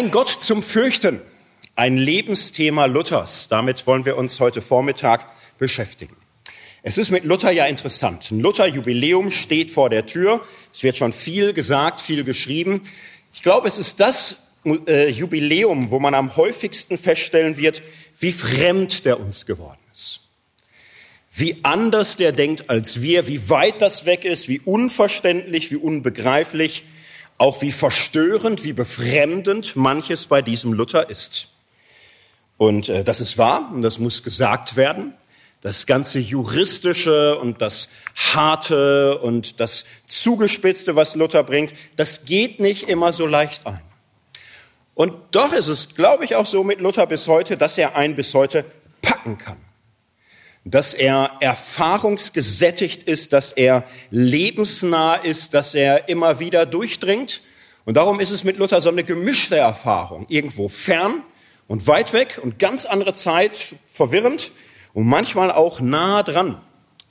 Ein Gott zum Fürchten, ein Lebensthema Luthers. Damit wollen wir uns heute Vormittag beschäftigen. Es ist mit Luther ja interessant. Ein Luther-Jubiläum steht vor der Tür. Es wird schon viel gesagt, viel geschrieben. Ich glaube, es ist das äh, Jubiläum, wo man am häufigsten feststellen wird, wie fremd der uns geworden ist. Wie anders der denkt als wir, wie weit das weg ist, wie unverständlich, wie unbegreiflich, auch wie verstörend, wie befremdend manches bei diesem Luther ist. Und äh, das ist wahr und das muss gesagt werden. Das ganze juristische und das harte und das zugespitzte, was Luther bringt, das geht nicht immer so leicht ein. Und doch ist es, glaube ich, auch so mit Luther bis heute, dass er einen bis heute packen kann. Dass er erfahrungsgesättigt ist, dass er lebensnah ist, dass er immer wieder durchdringt. Und darum ist es mit Luther so eine gemischte Erfahrung. Irgendwo fern und weit weg und ganz andere Zeit, verwirrend und manchmal auch nah dran.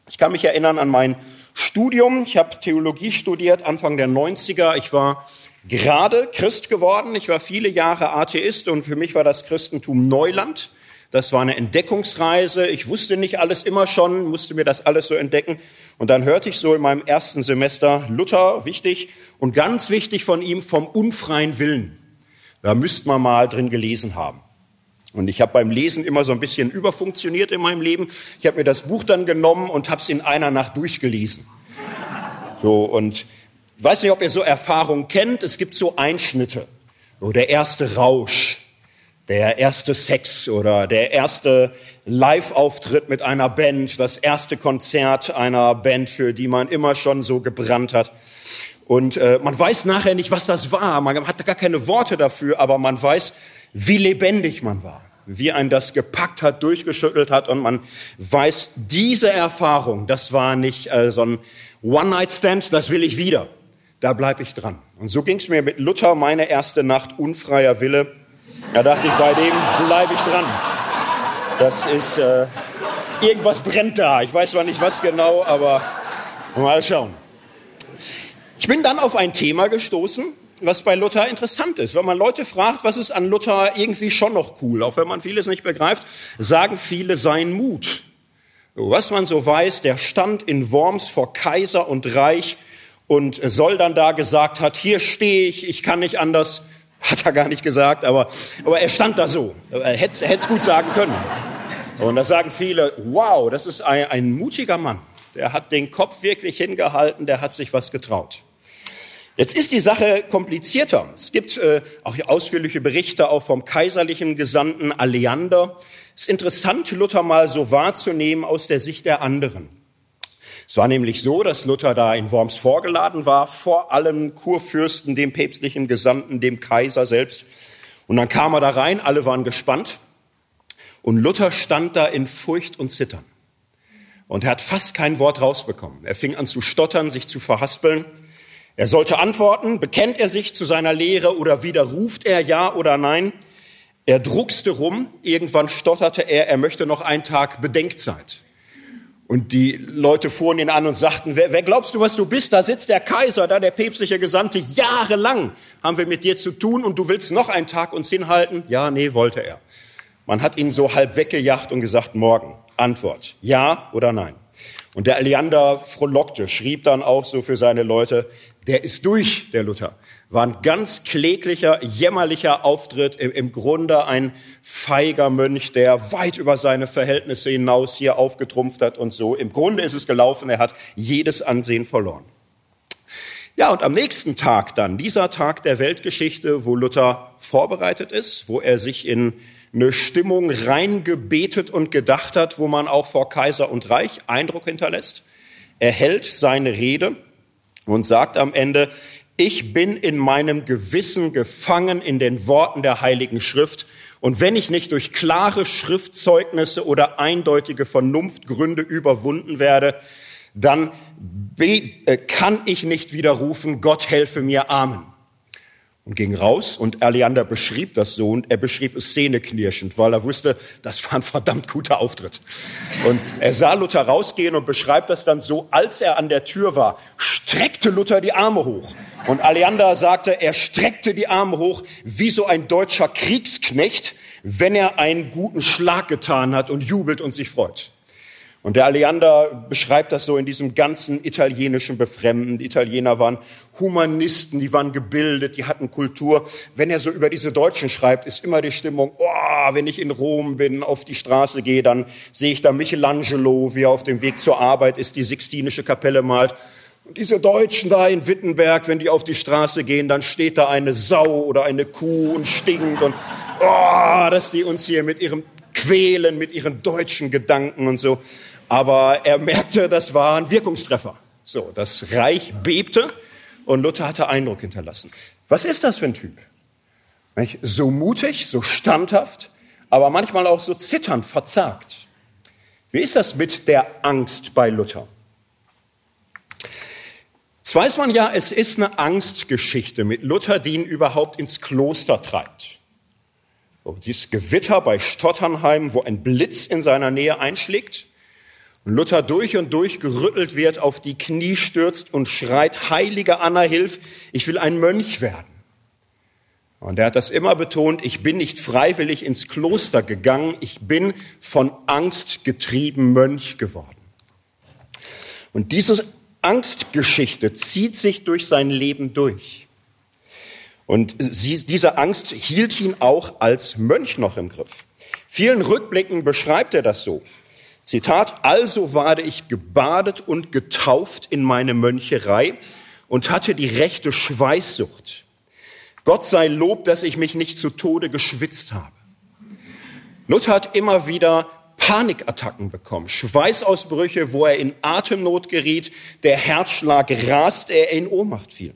Ich kann mich erinnern an mein Studium. Ich habe Theologie studiert, Anfang der 90er. Ich war gerade Christ geworden. Ich war viele Jahre Atheist und für mich war das Christentum Neuland. Das war eine Entdeckungsreise. Ich wusste nicht alles immer schon, musste mir das alles so entdecken. Und dann hörte ich so in meinem ersten Semester Luther, wichtig, und ganz wichtig von ihm vom unfreien Willen. Da müsste man mal drin gelesen haben. Und ich habe beim Lesen immer so ein bisschen überfunktioniert in meinem Leben. Ich habe mir das Buch dann genommen und habe es in einer Nacht durchgelesen. So und weiß nicht, ob ihr so Erfahrungen kennt. Es gibt so Einschnitte. So der erste Rausch, der erste Sex oder der erste Live-Auftritt mit einer Band, das erste Konzert einer Band, für die man immer schon so gebrannt hat. Und äh, man weiß nachher nicht, was das war. Man hat gar keine Worte dafür, aber man weiß, wie lebendig man war, wie ein das gepackt hat, durchgeschüttelt hat und man weiß, diese Erfahrung, das war nicht äh, so ein One-Night-Stand, das will ich wieder da bleibe ich dran. Und so ging es mir mit Luther, meine erste Nacht unfreier Wille. Da dachte ich, bei dem bleibe ich dran. Das ist, äh, irgendwas brennt da. Ich weiß zwar nicht was genau, aber mal schauen. Ich bin dann auf ein Thema gestoßen, was bei Luther interessant ist. Wenn man Leute fragt, was ist an Luther irgendwie schon noch cool, auch wenn man vieles nicht begreift, sagen viele sein Mut. Was man so weiß, der stand in Worms vor Kaiser und Reich und Soldan da gesagt hat, hier stehe ich, ich kann nicht anders, hat er gar nicht gesagt, aber, aber er stand da so. Er hätte es gut sagen können. Und da sagen viele, wow, das ist ein, ein mutiger Mann. Der hat den Kopf wirklich hingehalten, der hat sich was getraut. Jetzt ist die Sache komplizierter. Es gibt äh, auch ausführliche Berichte auch vom kaiserlichen Gesandten Aleander. Es ist interessant, Luther mal so wahrzunehmen aus der Sicht der anderen. Es war nämlich so, dass Luther da in Worms vorgeladen war, vor allem Kurfürsten, dem päpstlichen Gesandten, dem Kaiser selbst. Und dann kam er da rein, alle waren gespannt. Und Luther stand da in Furcht und Zittern. Und er hat fast kein Wort rausbekommen. Er fing an zu stottern, sich zu verhaspeln. Er sollte antworten, bekennt er sich zu seiner Lehre oder widerruft er ja oder nein? Er druckste rum, irgendwann stotterte er, er möchte noch einen Tag Bedenkzeit. Und die Leute fuhren ihn an und sagten, wer, wer glaubst du, was du bist? Da sitzt der Kaiser, da der päpstliche Gesandte. Jahrelang haben wir mit dir zu tun und du willst noch einen Tag uns hinhalten? Ja, nee, wollte er. Man hat ihn so halb weggejagt und gesagt, morgen. Antwort. Ja oder nein? Und der Aleander frohlockte, schrieb dann auch so für seine Leute, der ist durch, der Luther war ein ganz kläglicher, jämmerlicher Auftritt, im, Grunde ein feiger Mönch, der weit über seine Verhältnisse hinaus hier aufgetrumpft hat und so. Im Grunde ist es gelaufen, er hat jedes Ansehen verloren. Ja, und am nächsten Tag dann, dieser Tag der Weltgeschichte, wo Luther vorbereitet ist, wo er sich in eine Stimmung reingebetet und gedacht hat, wo man auch vor Kaiser und Reich Eindruck hinterlässt. Er hält seine Rede und sagt am Ende, ich bin in meinem Gewissen gefangen in den Worten der Heiligen Schrift. Und wenn ich nicht durch klare Schriftzeugnisse oder eindeutige Vernunftgründe überwunden werde, dann äh, kann ich nicht widerrufen, Gott helfe mir, Amen. Und ging raus und Aleander beschrieb das so und er beschrieb es zähneknirschend, weil er wusste, das war ein verdammt guter Auftritt. Und er sah Luther rausgehen und beschreibt das dann so, als er an der Tür war, streckte Luther die Arme hoch. Und Aleander sagte, er streckte die Arme hoch wie so ein deutscher Kriegsknecht, wenn er einen guten Schlag getan hat und jubelt und sich freut. Und der Aleander beschreibt das so in diesem ganzen italienischen Befremden. Die Italiener waren Humanisten, die waren gebildet, die hatten Kultur. Wenn er so über diese Deutschen schreibt, ist immer die Stimmung, oh, wenn ich in Rom bin, auf die Straße gehe, dann sehe ich da Michelangelo, wie er auf dem Weg zur Arbeit ist, die Sixtinische Kapelle malt. Und diese Deutschen da in Wittenberg, wenn die auf die Straße gehen, dann steht da eine Sau oder eine Kuh und stinkt und, oh, dass die uns hier mit ihrem quälen, mit ihren deutschen Gedanken und so. Aber er merkte, das war ein Wirkungstreffer. So, das Reich bebte und Luther hatte Eindruck hinterlassen. Was ist das für ein Typ? So mutig, so standhaft, aber manchmal auch so zitternd, verzagt. Wie ist das mit der Angst bei Luther? Jetzt weiß man ja, es ist eine Angstgeschichte mit Luther, die ihn überhaupt ins Kloster treibt. So, dieses Gewitter bei Stotternheim, wo ein Blitz in seiner Nähe einschlägt, Luther durch und durch gerüttelt wird, auf die Knie stürzt und schreit, Heilige Anna, hilf, ich will ein Mönch werden. Und er hat das immer betont, ich bin nicht freiwillig ins Kloster gegangen, ich bin von Angst getrieben Mönch geworden. Und diese Angstgeschichte zieht sich durch sein Leben durch. Und sie, diese Angst hielt ihn auch als Mönch noch im Griff. Vielen Rückblicken beschreibt er das so. Zitat, also ward ich gebadet und getauft in meine Möncherei und hatte die rechte Schweißsucht. Gott sei Lob, dass ich mich nicht zu Tode geschwitzt habe. Luther hat immer wieder Panikattacken bekommen, Schweißausbrüche, wo er in Atemnot geriet, der Herzschlag rast, er in Ohnmacht fiel.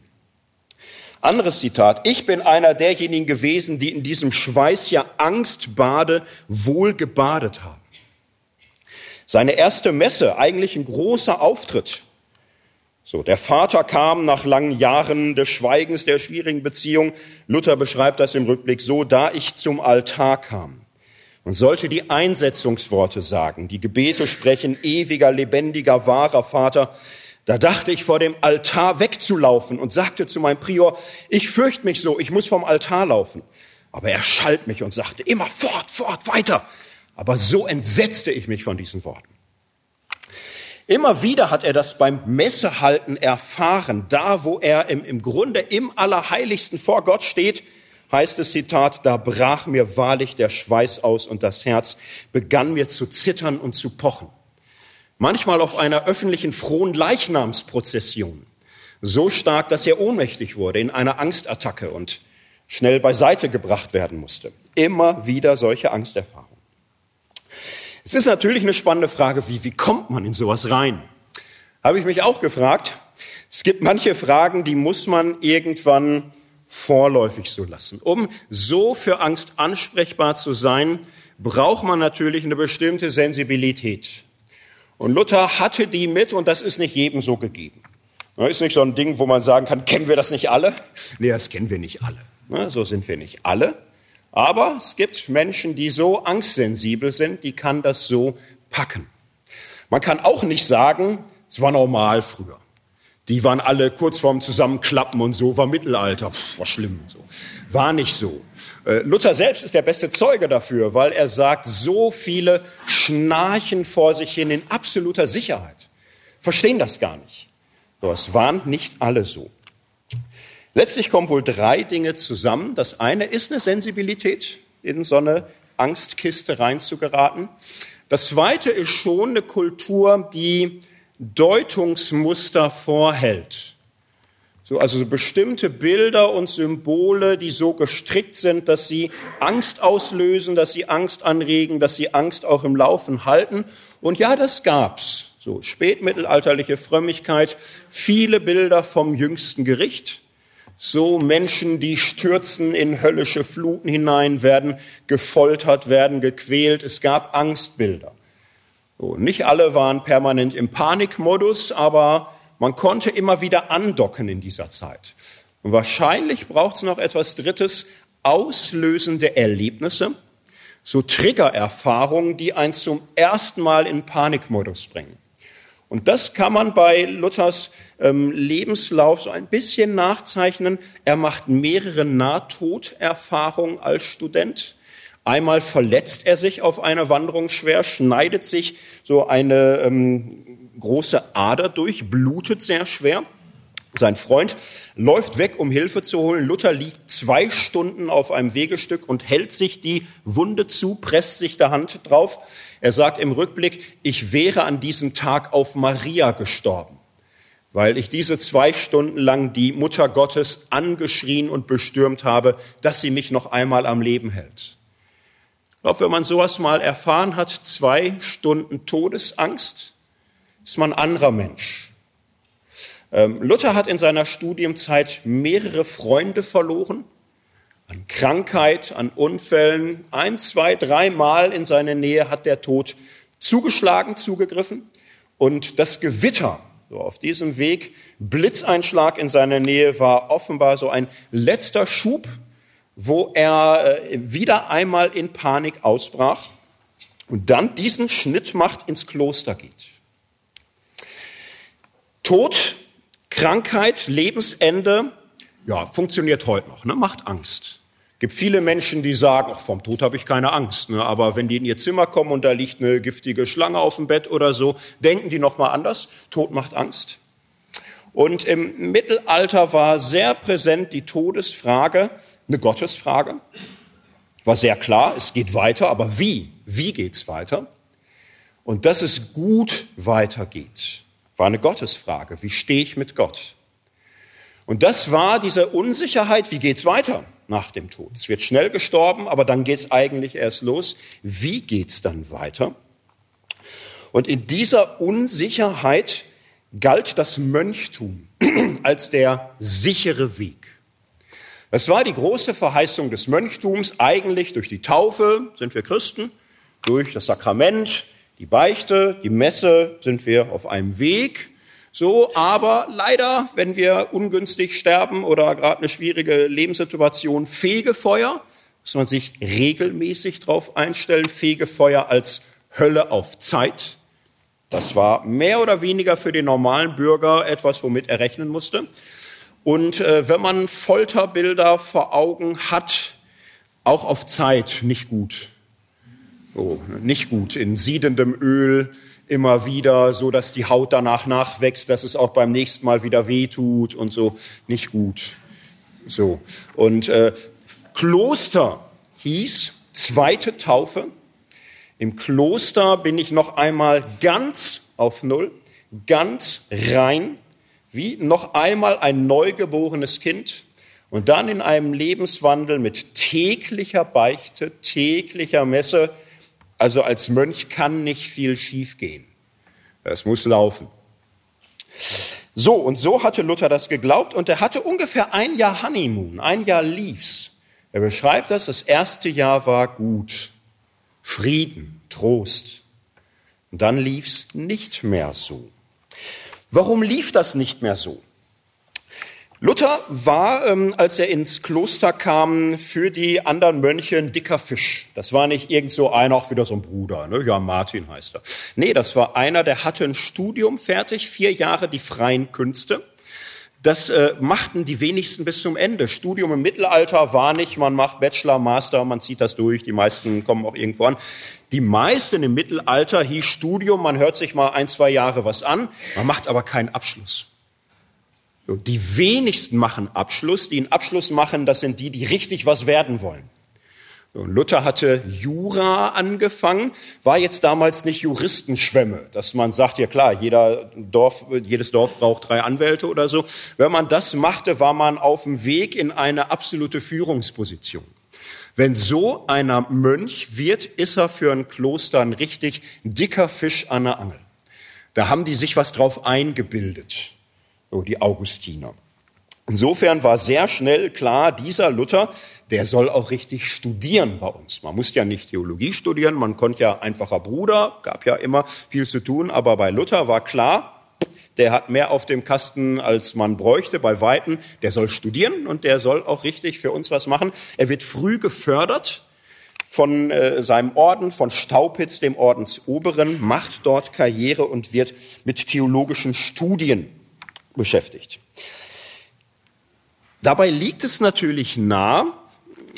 Anderes Zitat. Ich bin einer derjenigen gewesen, die in diesem Schweiß ja Angstbade wohl gebadet haben. Seine erste Messe, eigentlich ein großer Auftritt. So, der Vater kam nach langen Jahren des Schweigens, der schwierigen Beziehung. Luther beschreibt das im Rückblick so, da ich zum Altar kam und sollte die Einsetzungsworte sagen, die Gebete sprechen, ewiger, lebendiger, wahrer Vater, da dachte ich vor dem Altar wegzulaufen und sagte zu meinem Prior, ich fürchte mich so, ich muss vom Altar laufen. Aber er schalt mich und sagte, immer fort, fort, weiter. Aber so entsetzte ich mich von diesen Worten. Immer wieder hat er das beim Messehalten erfahren. Da, wo er im, im Grunde im Allerheiligsten vor Gott steht, heißt es Zitat, da brach mir wahrlich der Schweiß aus und das Herz begann mir zu zittern und zu pochen. Manchmal auf einer öffentlichen frohen Leichnamsprozession. So stark, dass er ohnmächtig wurde in einer Angstattacke und schnell beiseite gebracht werden musste. Immer wieder solche Angsterfahrungen. Es ist natürlich eine spannende Frage, wie, wie kommt man in sowas rein? Habe ich mich auch gefragt. Es gibt manche Fragen, die muss man irgendwann vorläufig so lassen. Um so für Angst ansprechbar zu sein, braucht man natürlich eine bestimmte Sensibilität. Und Luther hatte die mit und das ist nicht jedem so gegeben. Ist nicht so ein Ding, wo man sagen kann, kennen wir das nicht alle? Nee, das kennen wir nicht alle. So sind wir nicht alle. Aber es gibt Menschen, die so angstsensibel sind, die kann das so packen. Man kann auch nicht sagen, es war normal früher. Die waren alle kurz vorm Zusammenklappen und so, war Mittelalter, Pff, war schlimm. So. War nicht so. Äh, Luther selbst ist der beste Zeuge dafür, weil er sagt, so viele schnarchen vor sich hin in absoluter Sicherheit. Verstehen das gar nicht. So, es waren nicht alle so. Letztlich kommen wohl drei Dinge zusammen. Das eine ist eine Sensibilität, in so eine Angstkiste reinzugeraten. Das zweite ist schon eine Kultur, die Deutungsmuster vorhält. So, also so bestimmte Bilder und Symbole, die so gestrickt sind, dass sie Angst auslösen, dass sie Angst anregen, dass sie Angst auch im Laufen halten. Und ja, das gab's. So spätmittelalterliche Frömmigkeit, viele Bilder vom jüngsten Gericht, so Menschen, die stürzen in höllische Fluten hinein, werden gefoltert, werden gequält. Es gab Angstbilder. So, nicht alle waren permanent im Panikmodus, aber man konnte immer wieder andocken in dieser Zeit. Und wahrscheinlich braucht es noch etwas Drittes, auslösende Erlebnisse, so Triggererfahrungen, die einen zum ersten Mal in Panikmodus bringen. Und das kann man bei Luthers ähm, Lebenslauf so ein bisschen nachzeichnen. Er macht mehrere Nahtoderfahrungen als Student. Einmal verletzt er sich auf einer Wanderung schwer, schneidet sich so eine ähm, große Ader durch, blutet sehr schwer. Sein Freund läuft weg, um Hilfe zu holen. Luther liegt zwei Stunden auf einem Wegestück und hält sich die Wunde zu, presst sich der Hand drauf. Er sagt im Rückblick, ich wäre an diesem Tag auf Maria gestorben, weil ich diese zwei Stunden lang die Mutter Gottes angeschrien und bestürmt habe, dass sie mich noch einmal am Leben hält. Ich glaube, wenn man sowas mal erfahren hat, zwei Stunden Todesangst, ist man ein anderer Mensch. Ähm, Luther hat in seiner Studienzeit mehrere Freunde verloren, an Krankheit, an Unfällen. Ein, zwei, dreimal in seine Nähe hat der Tod zugeschlagen, zugegriffen. Und das Gewitter, so auf diesem Weg, Blitzeinschlag in seiner Nähe, war offenbar so ein letzter Schub, wo er äh, wieder einmal in Panik ausbrach und dann diesen Schnitt macht, ins Kloster geht. Tod Krankheit, Lebensende, ja, funktioniert heute noch, ne? macht Angst. gibt viele Menschen, die sagen, ach, vom Tod habe ich keine Angst. Ne? Aber wenn die in ihr Zimmer kommen und da liegt eine giftige Schlange auf dem Bett oder so, denken die noch mal anders. Tod macht Angst. Und im Mittelalter war sehr präsent die Todesfrage, eine Gottesfrage. War sehr klar, es geht weiter, aber wie? Wie geht's weiter? Und dass es gut weitergeht. War eine Gottesfrage. Wie stehe ich mit Gott? Und das war diese Unsicherheit, wie geht's weiter nach dem Tod? Es wird schnell gestorben, aber dann geht's eigentlich erst los. Wie geht's dann weiter? Und in dieser Unsicherheit galt das Mönchtum als der sichere Weg. Das war die große Verheißung des Mönchtums, eigentlich durch die Taufe sind wir Christen, durch das Sakrament, die Beichte, die Messe sind wir auf einem Weg. So, aber leider, wenn wir ungünstig sterben oder gerade eine schwierige Lebenssituation, Fegefeuer, muss man sich regelmäßig darauf einstellen, Fegefeuer als Hölle auf Zeit. Das war mehr oder weniger für den normalen Bürger etwas, womit er rechnen musste. Und äh, wenn man Folterbilder vor Augen hat, auch auf Zeit nicht gut. Oh, nicht gut. In siedendem Öl immer wieder, so dass die Haut danach nachwächst, dass es auch beim nächsten Mal wieder weh tut und so. Nicht gut. So. Und äh, Kloster hieß zweite Taufe. Im Kloster bin ich noch einmal ganz auf Null, ganz rein, wie noch einmal ein neugeborenes Kind und dann in einem Lebenswandel mit täglicher Beichte, täglicher Messe, also als Mönch kann nicht viel schiefgehen. Es muss laufen. So, und so hatte Luther das geglaubt und er hatte ungefähr ein Jahr Honeymoon, ein Jahr lief's. Er beschreibt das, das erste Jahr war gut. Frieden, Trost. Und dann lief's nicht mehr so. Warum lief das nicht mehr so? Luther war, ähm, als er ins Kloster kam, für die anderen Mönche ein dicker Fisch. Das war nicht irgend so einer, auch wieder so ein Bruder, ne? ja, Martin heißt er. Nee, das war einer, der hatte ein Studium fertig, vier Jahre die freien Künste. Das äh, machten die wenigsten bis zum Ende. Studium im Mittelalter war nicht, man macht Bachelor, Master, man zieht das durch, die meisten kommen auch irgendwo an. Die meisten im Mittelalter hieß Studium, man hört sich mal ein, zwei Jahre was an, man macht aber keinen Abschluss. Die wenigsten machen Abschluss. Die einen Abschluss machen, das sind die, die richtig was werden wollen. Luther hatte Jura angefangen, war jetzt damals nicht Juristenschwemme, dass man sagt, ja klar, jeder Dorf, jedes Dorf braucht drei Anwälte oder so. Wenn man das machte, war man auf dem Weg in eine absolute Führungsposition. Wenn so einer Mönch wird, ist er für ein Kloster ein richtig dicker Fisch an der Angel. Da haben die sich was drauf eingebildet die Augustiner. Insofern war sehr schnell klar, dieser Luther, der soll auch richtig studieren bei uns. Man muss ja nicht Theologie studieren, man konnte ja einfacher Bruder, gab ja immer viel zu tun, aber bei Luther war klar, der hat mehr auf dem Kasten, als man bräuchte bei Weitem. Der soll studieren und der soll auch richtig für uns was machen. Er wird früh gefördert von äh, seinem Orden, von Staupitz, dem Ordensoberen, macht dort Karriere und wird mit theologischen Studien beschäftigt. Dabei liegt es natürlich nah,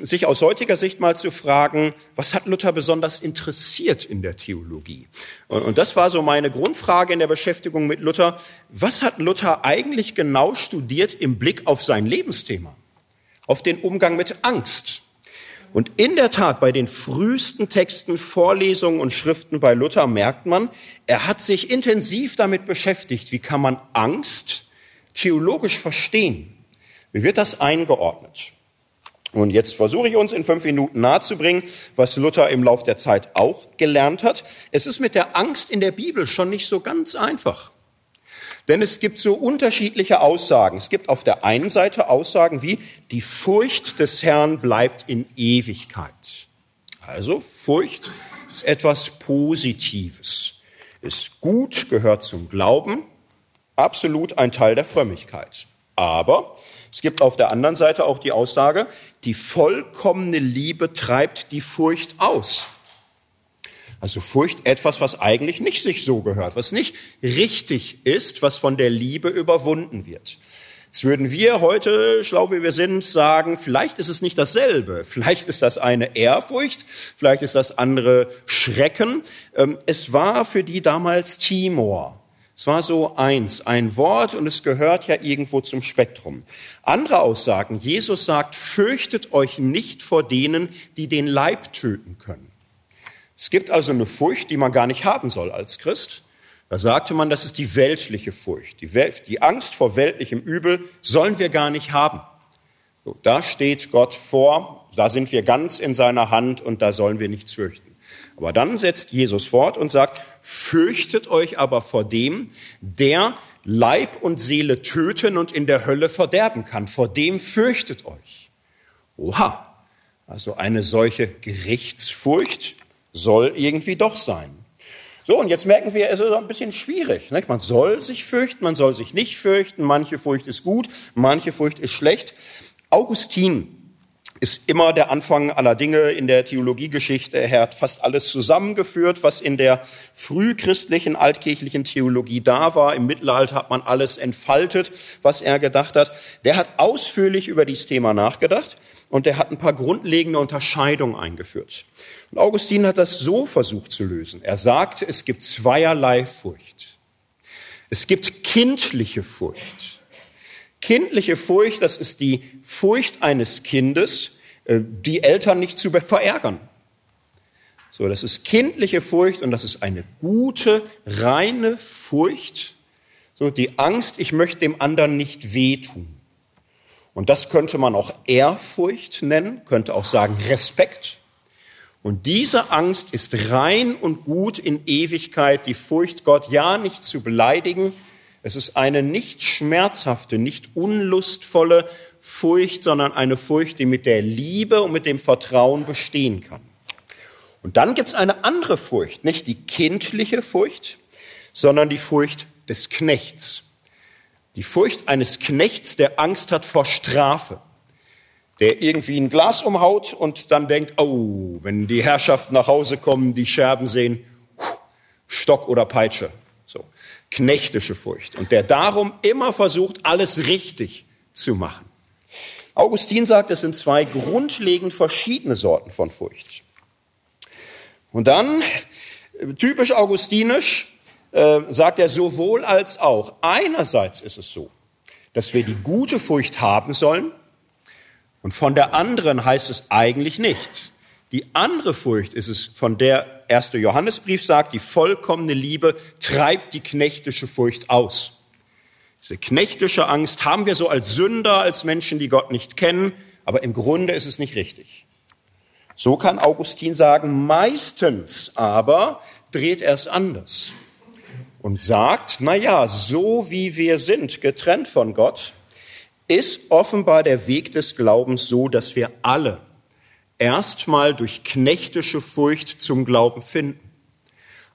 sich aus heutiger Sicht mal zu fragen, was hat Luther besonders interessiert in der Theologie? Und, das war so meine Grundfrage in der Beschäftigung mit Luther. Was hat Luther eigentlich genau studiert im Blick auf sein Lebensthema? Auf den Umgang mit Angst, und in der Tat, bei den frühesten Texten, Vorlesungen und Schriften bei Luther merkt man, er hat sich intensiv damit beschäftigt, wie kann man Angst theologisch verstehen? Wie wird das eingeordnet? Und jetzt versuche ich uns in fünf Minuten nahezubringen, was Luther im Lauf der Zeit auch gelernt hat. Es ist mit der Angst in der Bibel schon nicht so ganz einfach. Denn es gibt so unterschiedliche Aussagen. Es gibt auf der einen Seite Aussagen wie, die Furcht des Herrn bleibt in Ewigkeit. Also Furcht ist etwas Positives, ist gut, gehört zum Glauben, absolut ein Teil der Frömmigkeit. Aber es gibt auf der anderen Seite auch die Aussage, die vollkommene Liebe treibt die Furcht aus. Also Furcht etwas, was eigentlich nicht sich so gehört, was nicht richtig ist, was von der Liebe überwunden wird. Jetzt würden wir heute, schlau wie wir sind, sagen, vielleicht ist es nicht dasselbe. Vielleicht ist das eine Ehrfurcht, vielleicht ist das andere Schrecken. Ähm, es war für die damals Timor. Es war so eins, ein Wort und es gehört ja irgendwo zum Spektrum. Andere Aussagen, Jesus sagt, fürchtet euch nicht vor denen, die den Leib töten können. Es gibt also eine Furcht, die man gar nicht haben soll als Christ. Da sagte man, das ist die weltliche Furcht. Die, Welt, die Angst vor weltlichem Übel sollen wir gar nicht haben. So, da steht Gott vor, da sind wir ganz in seiner Hand und da sollen wir nichts fürchten. Aber dann setzt Jesus fort und sagt, fürchtet euch aber vor dem, der Leib und Seele töten und in der Hölle verderben kann. Vor dem fürchtet euch. Oha, also eine solche Gerichtsfurcht, soll irgendwie doch sein. So, und jetzt merken wir, es ist ein bisschen schwierig. Nicht? Man soll sich fürchten, man soll sich nicht fürchten. Manche Furcht ist gut, manche Furcht ist schlecht. Augustin ist immer der Anfang aller Dinge in der Theologiegeschichte. Er hat fast alles zusammengeführt, was in der frühchristlichen, altkirchlichen Theologie da war. Im Mittelalter hat man alles entfaltet, was er gedacht hat. Der hat ausführlich über dieses Thema nachgedacht und der hat ein paar grundlegende Unterscheidungen eingeführt. Und Augustin hat das so versucht zu lösen. Er sagte, es gibt zweierlei Furcht. Es gibt kindliche Furcht. Kindliche Furcht, das ist die Furcht eines Kindes, äh, die Eltern nicht zu verärgern. So, das ist kindliche Furcht und das ist eine gute, reine Furcht. So, die Angst, ich möchte dem anderen nicht wehtun. Und das könnte man auch Ehrfurcht nennen, könnte auch sagen Respekt. Und diese Angst ist rein und gut in Ewigkeit, die Furcht, Gott ja nicht zu beleidigen. Es ist eine nicht schmerzhafte, nicht unlustvolle Furcht, sondern eine Furcht, die mit der Liebe und mit dem Vertrauen bestehen kann. Und dann gibt es eine andere Furcht, nicht die kindliche Furcht, sondern die Furcht des Knechts. Die Furcht eines Knechts, der Angst hat vor Strafe der irgendwie ein Glas umhaut und dann denkt, oh, wenn die Herrschaften nach Hause kommen, die Scherben sehen, Stock oder Peitsche. Knechtische Furcht. Und der darum immer versucht, alles richtig zu machen. Augustin sagt, es sind zwei grundlegend verschiedene Sorten von Furcht. Und dann, typisch augustinisch, äh, sagt er sowohl als auch. Einerseits ist es so, dass wir die gute Furcht haben sollen, und von der anderen heißt es eigentlich nicht. Die andere Furcht ist es, von der erste Johannesbrief sagt, die vollkommene Liebe treibt die knechtische Furcht aus. Diese knechtische Angst haben wir so als Sünder, als Menschen, die Gott nicht kennen, aber im Grunde ist es nicht richtig. So kann Augustin sagen, meistens aber dreht er es anders und sagt, na ja, so wie wir sind, getrennt von Gott, ist offenbar der Weg des Glaubens so, dass wir alle erstmal durch knechtische Furcht zum Glauben finden.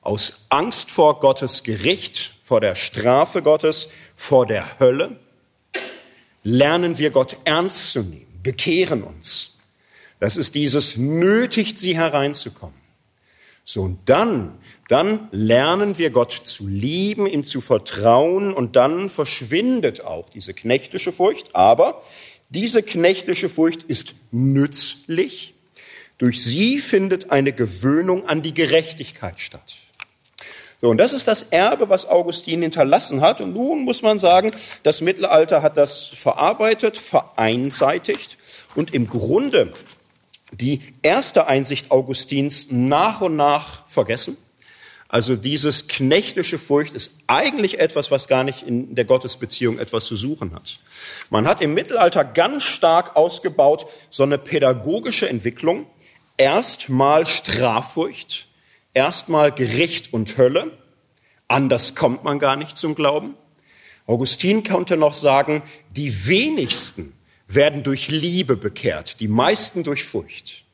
Aus Angst vor Gottes Gericht, vor der Strafe Gottes, vor der Hölle, lernen wir Gott ernst zu nehmen, bekehren uns. Das ist dieses nötigt, sie hereinzukommen. So, und dann, dann lernen wir Gott zu lieben, ihm zu vertrauen und dann verschwindet auch diese knechtische Furcht. Aber diese knechtische Furcht ist nützlich. Durch sie findet eine Gewöhnung an die Gerechtigkeit statt. So, und das ist das Erbe, was Augustin hinterlassen hat. Und nun muss man sagen, das Mittelalter hat das verarbeitet, vereinseitigt und im Grunde die erste Einsicht Augustins nach und nach vergessen. Also dieses knechtische Furcht ist eigentlich etwas, was gar nicht in der Gottesbeziehung etwas zu suchen hat. Man hat im Mittelalter ganz stark ausgebaut so eine pädagogische Entwicklung. Erstmal Straffurcht, erstmal Gericht und Hölle. Anders kommt man gar nicht zum Glauben. Augustin konnte noch sagen, die wenigsten werden durch Liebe bekehrt, die meisten durch Furcht.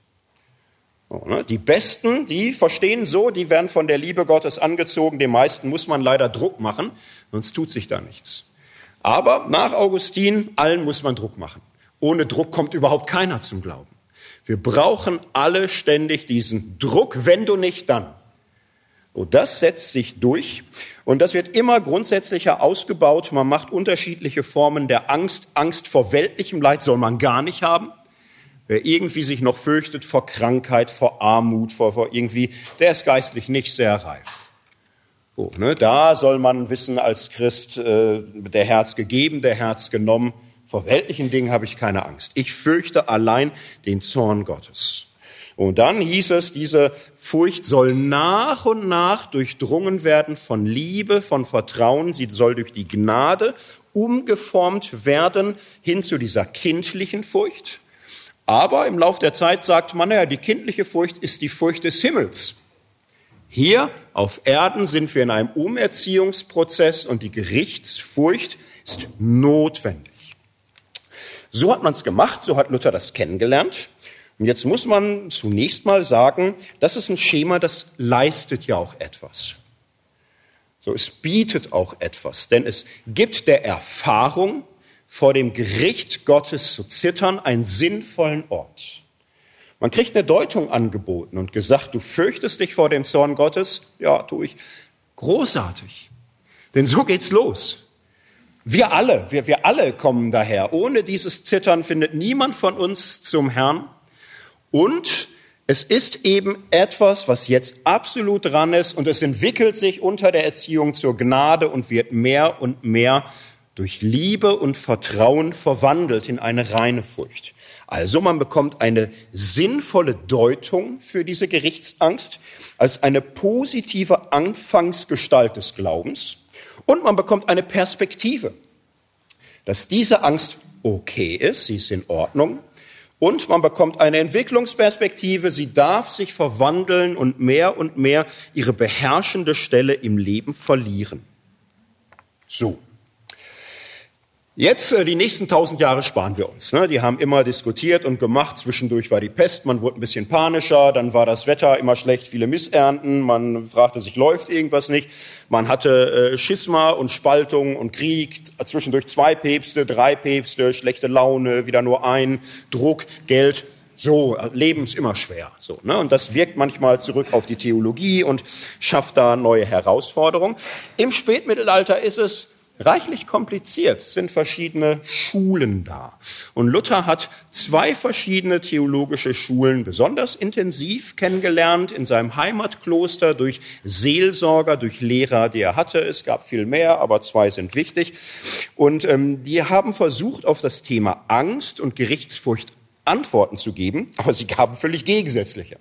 Ne? Die Besten, die verstehen so, die werden von der Liebe Gottes angezogen. Den meisten muss man leider Druck machen, sonst tut sich da nichts. Aber nach Augustin, allen muss man Druck machen. Ohne Druck kommt überhaupt keiner zum Glauben. Wir brauchen alle ständig diesen Druck, wenn du nicht, dann. Und das setzt sich durch und das wird immer grundsätzlicher ausgebaut. Man macht unterschiedliche Formen der Angst. Angst vor weltlichem Leid soll man gar nicht haben. Wer irgendwie sich noch fürchtet vor Krankheit, vor Armut, vor, vor irgendwie, der ist geistlich nicht sehr reif. So, ne, da soll man wissen als Christ, äh, der Herz gegeben, der Herz genommen. Vor weltlichen Dingen habe ich keine Angst. Ich fürchte allein den Zorn Gottes. Und dann hieß es, diese Furcht soll nach und nach durchdrungen werden von Liebe, von Vertrauen. Sie soll durch die Gnade umgeformt werden hin zu dieser kindlichen Furcht. Aber im Lauf der Zeit sagt man, naja, die kindliche Furcht ist die Furcht des Himmels. Hier auf Erden sind wir in einem Umerziehungsprozess und die Gerichtsfurcht ist notwendig. So hat man es gemacht, so hat Luther das kennengelernt. Und jetzt muss man zunächst mal sagen, das ist ein Schema, das leistet ja auch etwas. So, es bietet auch etwas, denn es gibt der Erfahrung, vor dem Gericht Gottes zu zittern, einen sinnvollen Ort. Man kriegt eine Deutung angeboten und gesagt, du fürchtest dich vor dem Zorn Gottes? Ja, tue ich. Großartig. Denn so geht's los. Wir alle, wir, wir alle kommen daher. Ohne dieses Zittern findet niemand von uns zum Herrn. Und es ist eben etwas, was jetzt absolut dran ist und es entwickelt sich unter der Erziehung zur Gnade und wird mehr und mehr durch Liebe und Vertrauen verwandelt in eine reine Furcht. Also man bekommt eine sinnvolle Deutung für diese Gerichtsangst als eine positive Anfangsgestalt des Glaubens und man bekommt eine Perspektive, dass diese Angst okay ist, sie ist in Ordnung, und man bekommt eine Entwicklungsperspektive, sie darf sich verwandeln und mehr und mehr ihre beherrschende Stelle im Leben verlieren. So. Jetzt, äh, die nächsten tausend Jahre sparen wir uns. Ne? Die haben immer diskutiert und gemacht. Zwischendurch war die Pest, man wurde ein bisschen panischer, dann war das Wetter immer schlecht, viele Missernten, man fragte sich, läuft irgendwas nicht. Man hatte äh, Schisma und Spaltung und Krieg, zwischendurch zwei Päpste, drei Päpste, schlechte Laune, wieder nur ein, Druck, Geld. So, Leben ist immer schwer. So, ne? Und das wirkt manchmal zurück auf die Theologie und schafft da neue Herausforderungen. Im Spätmittelalter ist es reichlich kompliziert. Es sind verschiedene Schulen da. Und Luther hat zwei verschiedene theologische Schulen besonders intensiv kennengelernt in seinem Heimatkloster durch Seelsorger, durch Lehrer, die er hatte. Es gab viel mehr, aber zwei sind wichtig. Und ähm, die haben versucht, auf das Thema Angst und Gerichtsfurcht Antworten zu geben, aber sie gaben völlig gegensätzliche.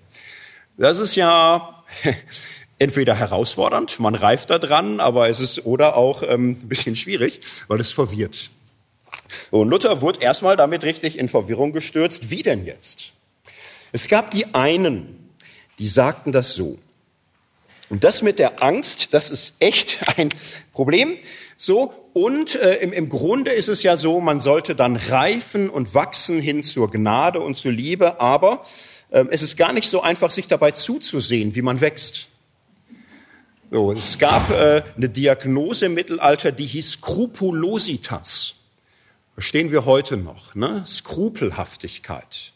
Das ist ja entweder herausfordernd, man reift da dran, aber es ist oder auch ähm, ein bisschen schwierig, weil es verwirrt. Und Luther wurde erstmal damit richtig in Verwirrung gestürzt. Wie denn jetzt? Es gab die einen, die sagten das so. Und das mit der Angst, das ist echt ein Problem. So, und äh, im, im Grunde ist es ja so, man sollte dann reifen und wachsen hin zur Gnade und zur Liebe, aber äh, es ist gar nicht so einfach, sich dabei zuzusehen, wie man wächst. So, es gab äh, eine Diagnose im Mittelalter, die hieß Skrupulositas. Verstehen wir heute noch, ne? Skrupelhaftigkeit.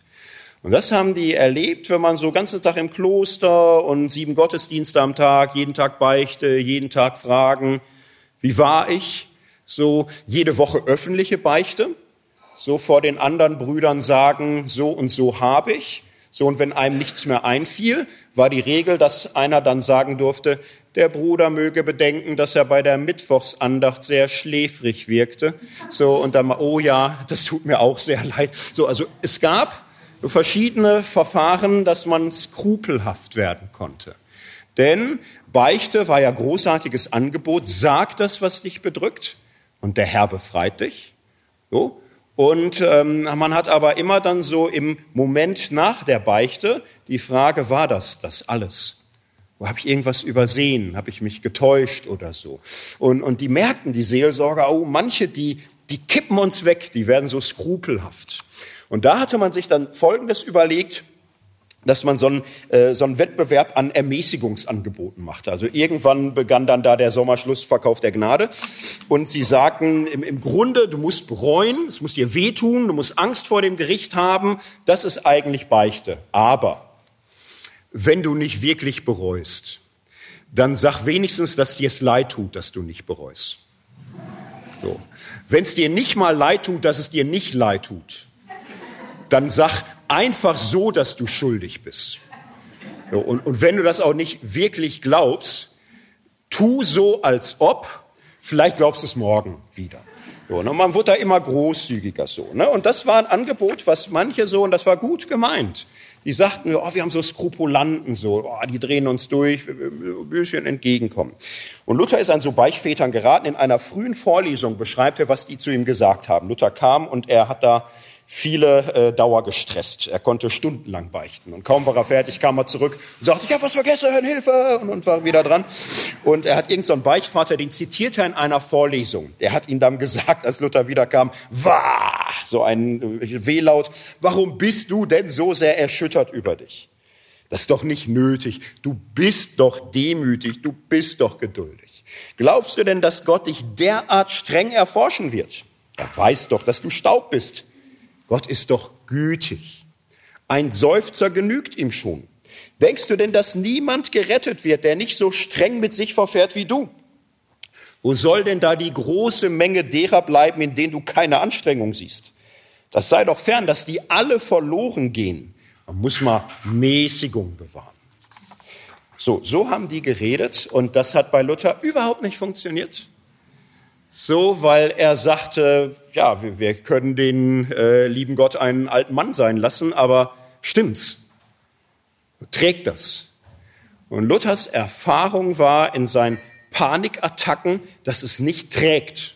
Und das haben die erlebt, wenn man so ganzen Tag im Kloster und sieben Gottesdienste am Tag, jeden Tag Beichte, jeden Tag Fragen, wie war ich? So jede Woche öffentliche Beichte, so vor den anderen Brüdern sagen, so und so habe ich. So, und wenn einem nichts mehr einfiel, war die Regel, dass einer dann sagen durfte, der Bruder möge bedenken, dass er bei der Mittwochsandacht sehr schläfrig wirkte. So, und dann, oh ja, das tut mir auch sehr leid. So, also es gab verschiedene Verfahren, dass man skrupelhaft werden konnte. Denn Beichte war ja großartiges Angebot, sag das, was dich bedrückt, und der Herr befreit dich. So. Und ähm, man hat aber immer dann so im Moment nach der Beichte die Frage, war das das alles? Wo habe ich irgendwas übersehen? Habe ich mich getäuscht oder so? Und, und die merkten, die Seelsorger, oh, manche, die, die kippen uns weg, die werden so skrupelhaft. Und da hatte man sich dann Folgendes überlegt, dass man so einen, äh, so einen Wettbewerb an Ermäßigungsangeboten machte. Also irgendwann begann dann da der Sommerschlussverkauf der Gnade. Und sie sagten, im, im Grunde, du musst bereuen, es muss dir wehtun, du musst Angst vor dem Gericht haben. Das ist eigentlich Beichte. Aber wenn du nicht wirklich bereust, dann sag wenigstens, dass dir es leid tut, dass du nicht bereust. So. Wenn es dir nicht mal leid tut, dass es dir nicht leid tut, dann sag einfach so, dass du schuldig bist. Und, und wenn du das auch nicht wirklich glaubst, tu so, als ob, vielleicht glaubst du es morgen wieder. So, ne? Man wird da immer großzügiger so. Ne? Und das war ein Angebot, was manche so, und das war gut gemeint, die sagten, oh, wir haben so Skrupulanten, so, oh, die drehen uns durch, ein bisschen entgegenkommen. Und Luther ist an so Beichvätern geraten. In einer frühen Vorlesung beschreibt er, was die zu ihm gesagt haben. Luther kam und er hat da viele äh, Dauer gestresst. Er konnte stundenlang beichten. Und kaum war er fertig, kam er zurück und sagte, ich habe was vergessen, Hilfe! Und, und war wieder dran. Und er hat irgendeinen so Beichtvater, den zitierte er in einer Vorlesung. Der hat ihm dann gesagt, als Luther wiederkam, wah! So ein äh, Wehlaut. Warum bist du denn so sehr erschüttert über dich? Das ist doch nicht nötig. Du bist doch demütig. Du bist doch geduldig. Glaubst du denn, dass Gott dich derart streng erforschen wird? Er weiß doch, dass du Staub bist. Gott ist doch gütig. Ein Seufzer genügt ihm schon. Denkst du denn, dass niemand gerettet wird, der nicht so streng mit sich verfährt wie du? Wo soll denn da die große Menge derer bleiben, in denen du keine Anstrengung siehst? Das sei doch fern, dass die alle verloren gehen. Man muss mal Mäßigung bewahren. So, so haben die geredet und das hat bei Luther überhaupt nicht funktioniert. So, weil er sagte, ja, wir, wir können den äh, lieben Gott einen alten Mann sein lassen, aber stimmt's? Trägt das? Und Luthers Erfahrung war in seinen Panikattacken, dass es nicht trägt.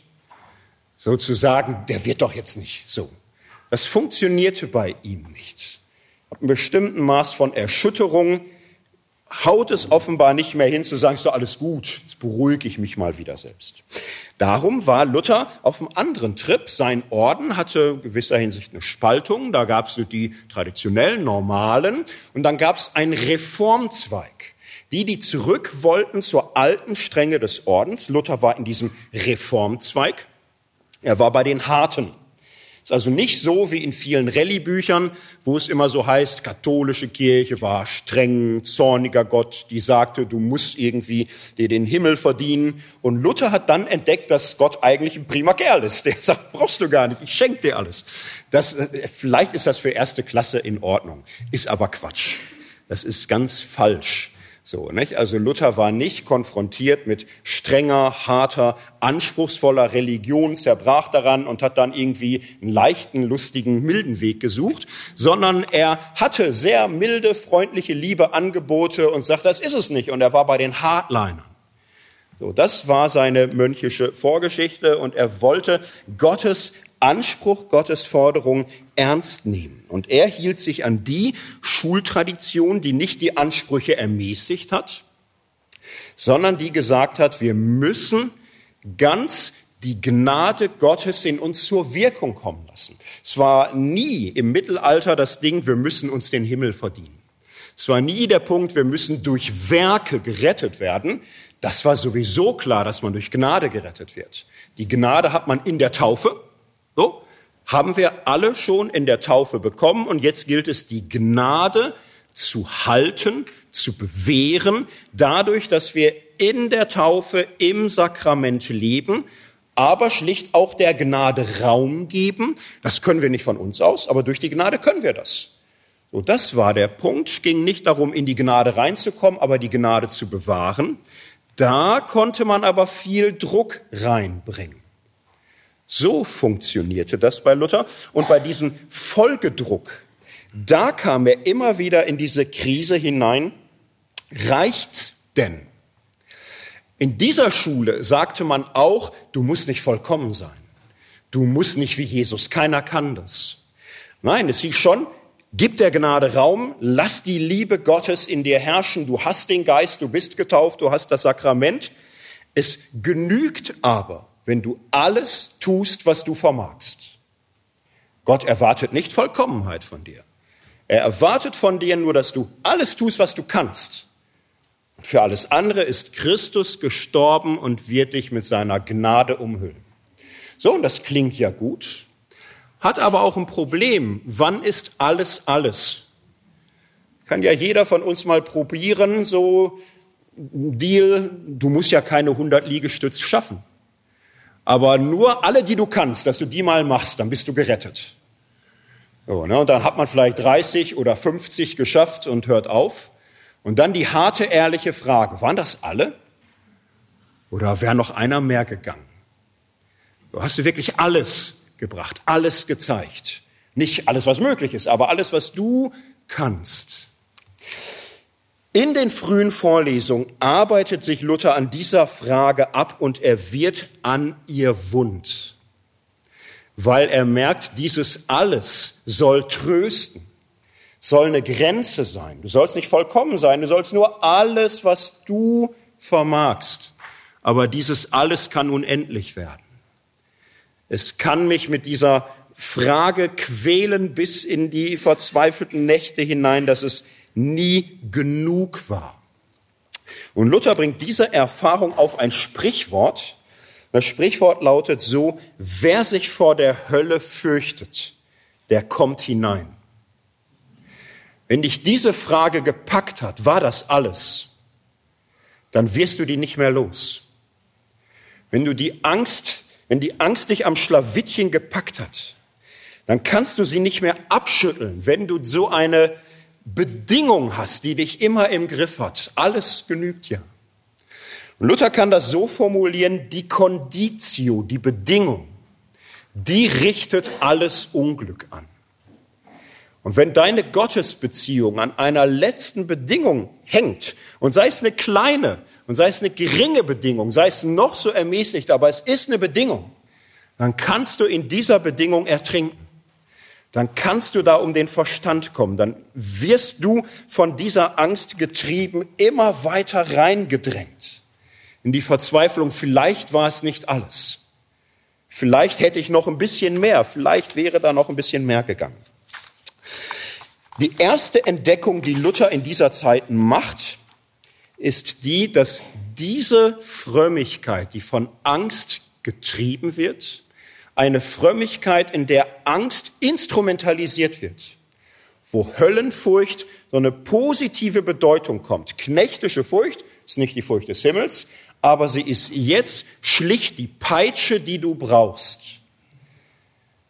Sozusagen, der wird doch jetzt nicht so. Das funktionierte bei ihm nicht. Ab einem bestimmten Maß von Erschütterung haut es offenbar nicht mehr hin zu sagen, doch alles gut, jetzt beruhige ich mich mal wieder selbst. Darum war Luther auf einem anderen Trip. Sein Orden hatte gewisser Hinsicht eine Spaltung. Da gab es die traditionellen, normalen und dann gab es einen Reformzweig. Die, die zurück wollten zur alten Strenge des Ordens. Luther war in diesem Reformzweig. Er war bei den Harten. Ist also nicht so wie in vielen Rallye-Büchern, wo es immer so heißt, katholische Kirche war streng, zorniger Gott, die sagte, du musst irgendwie dir den Himmel verdienen. Und Luther hat dann entdeckt, dass Gott eigentlich ein prima Kerl ist. Der sagt, brauchst du gar nicht, ich schenke dir alles. Das, äh, vielleicht ist das für erste Klasse in Ordnung, ist aber Quatsch. Das ist ganz falsch. So, nicht? Also Luther war nicht konfrontiert mit strenger, harter, anspruchsvoller Religion, zerbrach daran und hat dann irgendwie einen leichten, lustigen, milden Weg gesucht, sondern er hatte sehr milde, freundliche Liebe Angebote und sagt, das ist es nicht. Und er war bei den Hardlinern. So, das war seine mönchische Vorgeschichte und er wollte Gottes Anspruch, Gottes Forderung ernst nehmen. Und er hielt sich an die Schultradition, die nicht die Ansprüche ermäßigt hat, sondern die gesagt hat, wir müssen ganz die Gnade Gottes in uns zur Wirkung kommen lassen. Es war nie im Mittelalter das Ding, wir müssen uns den Himmel verdienen Es war nie der Punkt, wir müssen durch Werke gerettet werden. Das war sowieso klar, dass man durch Gnade gerettet wird. Die Gnade hat man in der Taufe. So haben wir alle schon in der Taufe bekommen und jetzt gilt es, die Gnade zu halten, zu bewähren, dadurch, dass wir in der Taufe im Sakrament leben, aber schlicht auch der Gnade Raum geben. Das können wir nicht von uns aus, aber durch die Gnade können wir das. So, das war der Punkt. Ging nicht darum, in die Gnade reinzukommen, aber die Gnade zu bewahren. Da konnte man aber viel Druck reinbringen. So funktionierte das bei Luther. Und bei diesem Folgedruck, da kam er immer wieder in diese Krise hinein. Reicht's denn? In dieser Schule sagte man auch, du musst nicht vollkommen sein. Du musst nicht wie Jesus. Keiner kann das. Nein, es hieß schon, Gib der Gnade Raum, lass die Liebe Gottes in dir herrschen. Du hast den Geist, du bist getauft, du hast das Sakrament. Es genügt aber, wenn du alles tust, was du vermagst. Gott erwartet nicht Vollkommenheit von dir. Er erwartet von dir nur, dass du alles tust, was du kannst. Und für alles andere ist Christus gestorben und wird dich mit seiner Gnade umhüllen. So, und das klingt ja gut hat aber auch ein Problem. Wann ist alles alles? Kann ja jeder von uns mal probieren, so Deal, du musst ja keine 100 Liegestütze schaffen. Aber nur alle, die du kannst, dass du die mal machst, dann bist du gerettet. So, ne? Und dann hat man vielleicht 30 oder 50 geschafft und hört auf. Und dann die harte, ehrliche Frage, waren das alle? Oder wäre noch einer mehr gegangen? Du hast wirklich alles gebracht, alles gezeigt. Nicht alles, was möglich ist, aber alles, was du kannst. In den frühen Vorlesungen arbeitet sich Luther an dieser Frage ab und er wird an ihr wund, weil er merkt, dieses alles soll trösten, soll eine Grenze sein. Du sollst nicht vollkommen sein, du sollst nur alles, was du vermagst. Aber dieses alles kann unendlich werden. Es kann mich mit dieser Frage quälen bis in die verzweifelten Nächte hinein, dass es nie genug war. Und Luther bringt diese Erfahrung auf ein Sprichwort. Das Sprichwort lautet so, wer sich vor der Hölle fürchtet, der kommt hinein. Wenn dich diese Frage gepackt hat, war das alles, dann wirst du die nicht mehr los. Wenn du die Angst wenn die Angst dich am Schlawittchen gepackt hat, dann kannst du sie nicht mehr abschütteln, wenn du so eine Bedingung hast, die dich immer im Griff hat. Alles genügt ja. Luther kann das so formulieren, die Conditio, die Bedingung, die richtet alles Unglück an. Und wenn deine Gottesbeziehung an einer letzten Bedingung hängt, und sei es eine kleine, und sei es eine geringe Bedingung, sei es noch so ermäßigt, aber es ist eine Bedingung, dann kannst du in dieser Bedingung ertrinken. Dann kannst du da um den Verstand kommen. Dann wirst du von dieser Angst getrieben, immer weiter reingedrängt. In die Verzweiflung, vielleicht war es nicht alles. Vielleicht hätte ich noch ein bisschen mehr. Vielleicht wäre da noch ein bisschen mehr gegangen. Die erste Entdeckung, die Luther in dieser Zeit macht, ist die, dass diese Frömmigkeit, die von Angst getrieben wird, eine Frömmigkeit, in der Angst instrumentalisiert wird, wo Höllenfurcht so eine positive Bedeutung kommt. Knechtische Furcht ist nicht die Furcht des Himmels, aber sie ist jetzt schlicht die Peitsche, die du brauchst.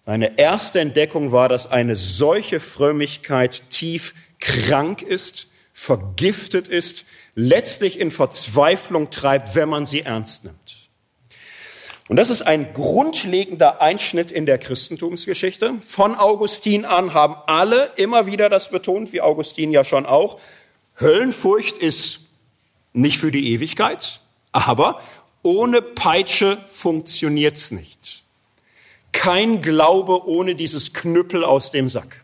Seine erste Entdeckung war, dass eine solche Frömmigkeit tief krank ist, vergiftet ist, letztlich in Verzweiflung treibt, wenn man sie ernst nimmt. Und das ist ein grundlegender Einschnitt in der Christentumsgeschichte. Von Augustin an haben alle immer wieder das betont, wie Augustin ja schon auch. Höllenfurcht ist nicht für die Ewigkeit, aber ohne Peitsche funktioniert's nicht. Kein Glaube ohne dieses Knüppel aus dem Sack.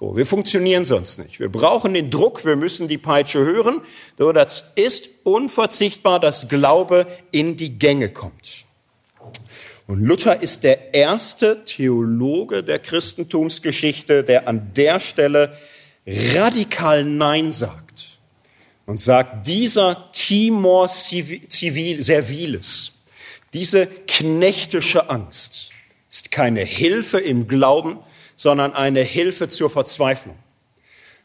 So, wir funktionieren sonst nicht. Wir brauchen den Druck, wir müssen die Peitsche hören. So, das ist unverzichtbar, dass Glaube in die Gänge kommt. Und Luther ist der erste Theologe der Christentumsgeschichte, der an der Stelle radikal Nein sagt und sagt, dieser Timor civil, servilis, diese knechtische Angst ist keine Hilfe im Glauben, sondern eine Hilfe zur Verzweiflung.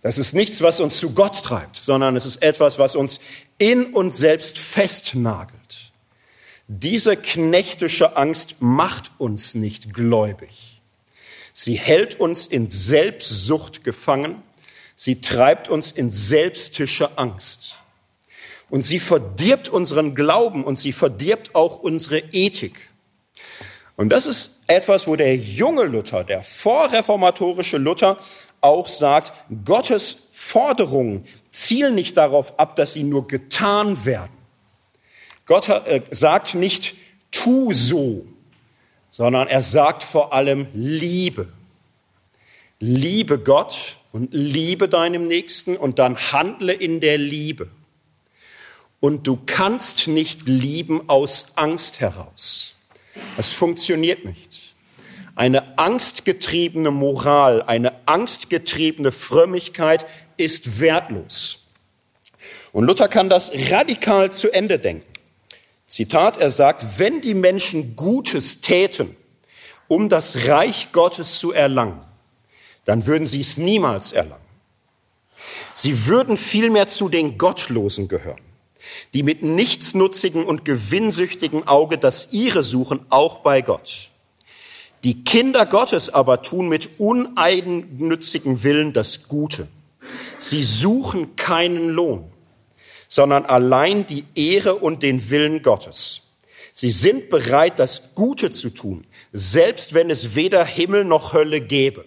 Das ist nichts, was uns zu Gott treibt, sondern es ist etwas, was uns in uns selbst festnagelt. Diese knechtische Angst macht uns nicht gläubig. Sie hält uns in Selbstsucht gefangen. Sie treibt uns in selbstische Angst. Und sie verdirbt unseren Glauben und sie verdirbt auch unsere Ethik. Und das ist etwas, wo der junge Luther, der vorreformatorische Luther auch sagt, Gottes Forderungen zielen nicht darauf ab, dass sie nur getan werden. Gott äh, sagt nicht, tu so, sondern er sagt vor allem, liebe. Liebe Gott und liebe deinem Nächsten und dann handle in der Liebe. Und du kannst nicht lieben aus Angst heraus. Das funktioniert nicht. Eine angstgetriebene Moral, eine angstgetriebene Frömmigkeit ist wertlos. Und Luther kann das radikal zu Ende denken. Zitat, er sagt, wenn die Menschen Gutes täten, um das Reich Gottes zu erlangen, dann würden sie es niemals erlangen. Sie würden vielmehr zu den Gottlosen gehören, die mit nichtsnutzigen und gewinnsüchtigen Auge das ihre suchen, auch bei Gott. Die Kinder Gottes aber tun mit uneigennützigem Willen das Gute. Sie suchen keinen Lohn, sondern allein die Ehre und den Willen Gottes. Sie sind bereit, das Gute zu tun, selbst wenn es weder Himmel noch Hölle gäbe.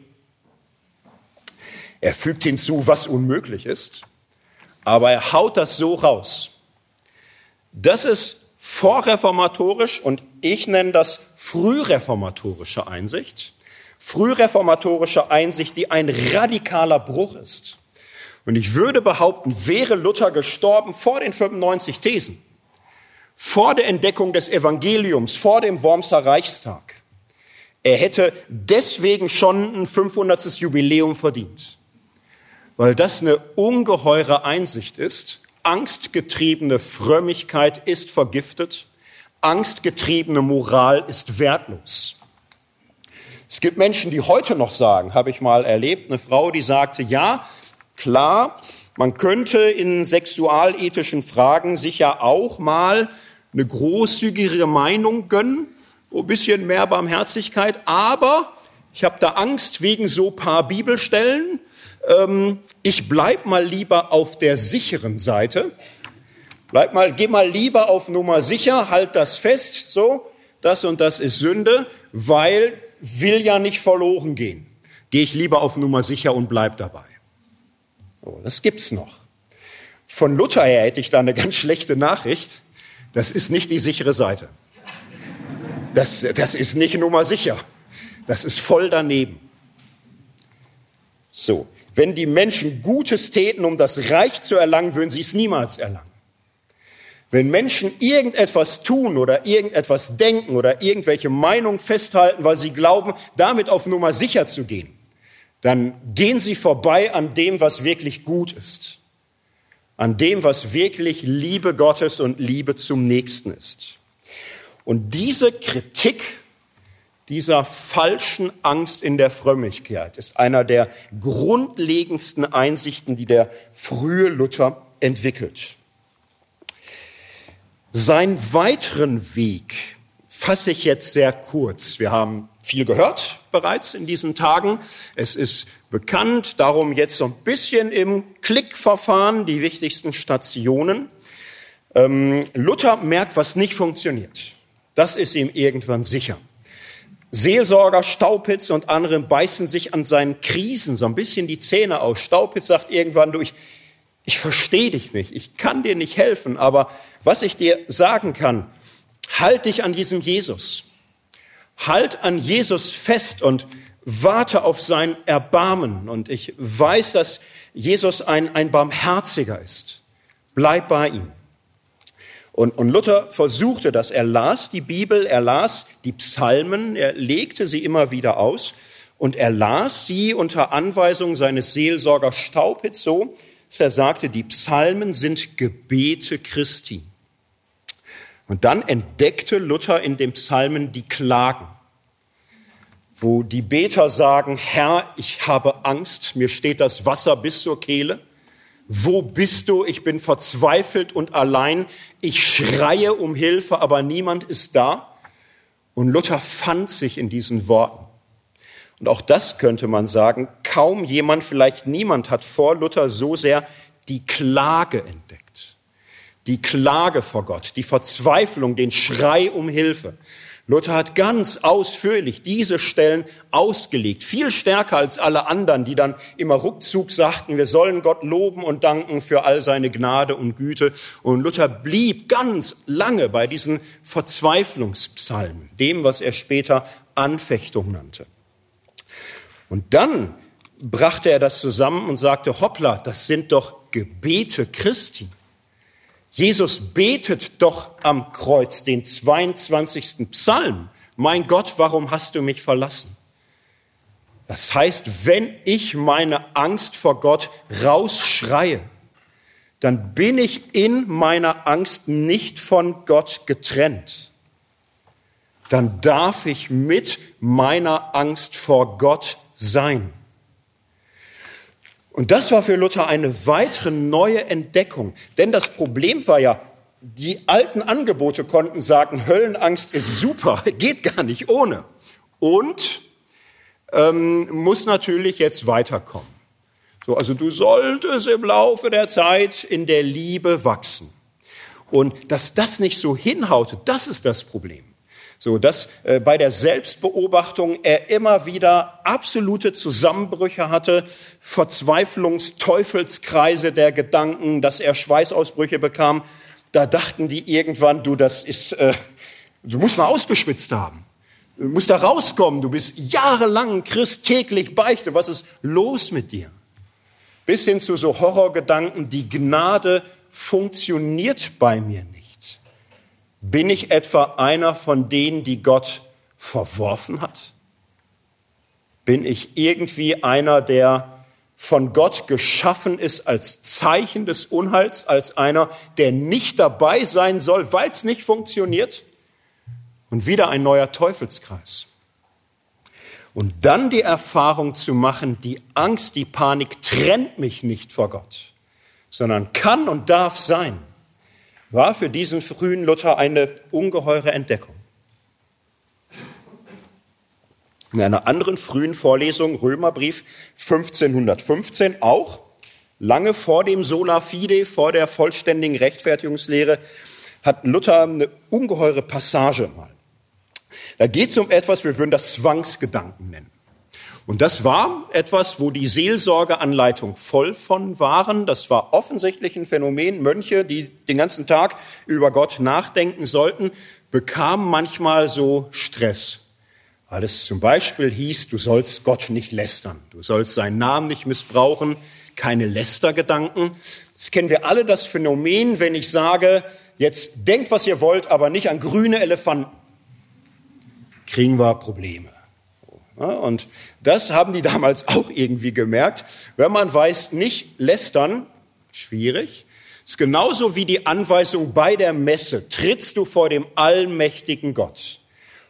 Er fügt hinzu, was unmöglich ist, aber er haut das so raus. Das ist vorreformatorisch und ich nenne das frühreformatorische Einsicht. Frühreformatorische Einsicht, die ein radikaler Bruch ist. Und ich würde behaupten, wäre Luther gestorben vor den 95 Thesen, vor der Entdeckung des Evangeliums, vor dem Wormser Reichstag, er hätte deswegen schon ein 500. Jubiläum verdient, weil das eine ungeheure Einsicht ist, Angstgetriebene Frömmigkeit ist vergiftet. Angstgetriebene Moral ist wertlos. Es gibt Menschen, die heute noch sagen, habe ich mal erlebt, eine Frau, die sagte, ja, klar, man könnte in sexualethischen Fragen sich ja auch mal eine großzügigere Meinung gönnen, ein bisschen mehr Barmherzigkeit, aber ich habe da Angst wegen so paar Bibelstellen, ähm, ich bleib mal lieber auf der sicheren Seite. Bleib mal, geh mal lieber auf Nummer sicher, halt das fest, so, das und das ist Sünde, weil will ja nicht verloren gehen. Gehe ich lieber auf Nummer sicher und bleib dabei. Oh, das gibt's noch. Von Luther her hätte ich da eine ganz schlechte Nachricht. Das ist nicht die sichere Seite. Das, das ist nicht Nummer sicher. Das ist voll daneben. So. Wenn die Menschen Gutes täten, um das Reich zu erlangen, würden sie es niemals erlangen. Wenn Menschen irgendetwas tun oder irgendetwas denken oder irgendwelche Meinungen festhalten, weil sie glauben, damit auf Nummer sicher zu gehen, dann gehen sie vorbei an dem, was wirklich gut ist. An dem, was wirklich Liebe Gottes und Liebe zum Nächsten ist. Und diese Kritik dieser falschen Angst in der Frömmigkeit ist einer der grundlegendsten Einsichten, die der frühe Luther entwickelt. Seinen weiteren Weg fasse ich jetzt sehr kurz. Wir haben viel gehört bereits in diesen Tagen. Es ist bekannt, darum jetzt so ein bisschen im Klickverfahren die wichtigsten Stationen. Ähm, Luther merkt, was nicht funktioniert. Das ist ihm irgendwann sicher. Seelsorger Staupitz und andere beißen sich an seinen Krisen so ein bisschen die Zähne aus. Staupitz sagt irgendwann, du, ich, ich verstehe dich nicht, ich kann dir nicht helfen, aber was ich dir sagen kann, halt dich an diesem Jesus. Halt an Jesus fest und warte auf sein Erbarmen. Und ich weiß, dass Jesus ein, ein Barmherziger ist. Bleib bei ihm. Und, und Luther versuchte das. Er las die Bibel, er las die Psalmen, er legte sie immer wieder aus. und er las sie unter Anweisung seines Seelsorgers Staupitz so, dass er sagte, die Psalmen sind Gebete Christi. Und dann entdeckte Luther in den Psalmen die Klagen, wo die Beter sagen, Herr, ich habe Angst, mir steht das Wasser bis zur Kehle. Wo bist du? Ich bin verzweifelt und allein. Ich schreie um Hilfe, aber niemand ist da. Und Luther fand sich in diesen Worten. Und auch das könnte man sagen, kaum jemand, vielleicht niemand hat vor Luther so sehr die Klage entdeckt. Die Klage vor Gott, die Verzweiflung, den Schrei um Hilfe. Luther hat ganz ausführlich diese Stellen ausgelegt, viel stärker als alle anderen, die dann immer ruckzuck sagten, wir sollen Gott loben und danken für all seine Gnade und Güte. Und Luther blieb ganz lange bei diesen Verzweiflungspsalmen, dem, was er später Anfechtung nannte. Und dann brachte er das zusammen und sagte, hoppla, das sind doch Gebete Christi. Jesus betet doch am Kreuz den 22. Psalm. Mein Gott, warum hast du mich verlassen? Das heißt, wenn ich meine Angst vor Gott rausschreie, dann bin ich in meiner Angst nicht von Gott getrennt. Dann darf ich mit meiner Angst vor Gott sein. Und das war für Luther eine weitere neue Entdeckung. Denn das Problem war ja, die alten Angebote konnten sagen, Höllenangst ist super, geht gar nicht ohne. Und ähm, muss natürlich jetzt weiterkommen. So, also du solltest im Laufe der Zeit in der Liebe wachsen. Und dass das nicht so hinhaute, das ist das Problem. So, dass äh, bei der Selbstbeobachtung er immer wieder absolute Zusammenbrüche hatte, Verzweiflungsteufelskreise der Gedanken, dass er Schweißausbrüche bekam. Da dachten die irgendwann, du, das ist, äh, du musst mal ausgeschwitzt haben. Du musst da rauskommen. Du bist jahrelang Christ, täglich Beichte. Was ist los mit dir? Bis hin zu so Horrorgedanken, die Gnade funktioniert bei mir nicht. Bin ich etwa einer von denen, die Gott verworfen hat? Bin ich irgendwie einer, der von Gott geschaffen ist als Zeichen des Unheils, als einer, der nicht dabei sein soll, weil es nicht funktioniert? Und wieder ein neuer Teufelskreis. Und dann die Erfahrung zu machen, die Angst, die Panik trennt mich nicht vor Gott, sondern kann und darf sein war für diesen frühen Luther eine ungeheure Entdeckung. In einer anderen frühen Vorlesung, Römerbrief 1515, auch lange vor dem Sola Fide, vor der vollständigen Rechtfertigungslehre, hat Luther eine ungeheure Passage mal. Da geht es um etwas, wir würden das Zwangsgedanken nennen. Und das war etwas, wo die Seelsorgeanleitung voll von waren. Das war offensichtlich ein Phänomen. Mönche, die den ganzen Tag über Gott nachdenken sollten, bekamen manchmal so Stress. Weil es zum Beispiel hieß, du sollst Gott nicht lästern. Du sollst seinen Namen nicht missbrauchen. Keine Lästergedanken. Das kennen wir alle das Phänomen, wenn ich sage, jetzt denkt, was ihr wollt, aber nicht an grüne Elefanten. Kriegen wir Probleme. Und das haben die damals auch irgendwie gemerkt. Wenn man weiß, nicht lästern, schwierig. Ist genauso wie die Anweisung bei der Messe. Trittst du vor dem allmächtigen Gott.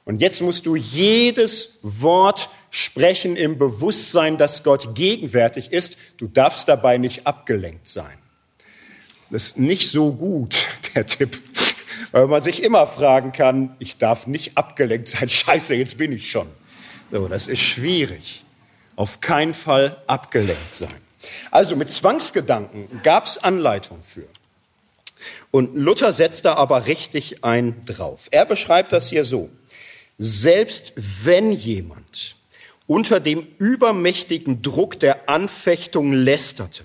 Und jetzt musst du jedes Wort sprechen im Bewusstsein, dass Gott gegenwärtig ist. Du darfst dabei nicht abgelenkt sein. Das ist nicht so gut, der Tipp. Weil man sich immer fragen kann, ich darf nicht abgelenkt sein. Scheiße, jetzt bin ich schon. So, das ist schwierig. Auf keinen Fall abgelenkt sein. Also mit Zwangsgedanken gab es Anleitung für. Und Luther setzt da aber richtig ein drauf. Er beschreibt das hier so. Selbst wenn jemand unter dem übermächtigen Druck der Anfechtung lästerte,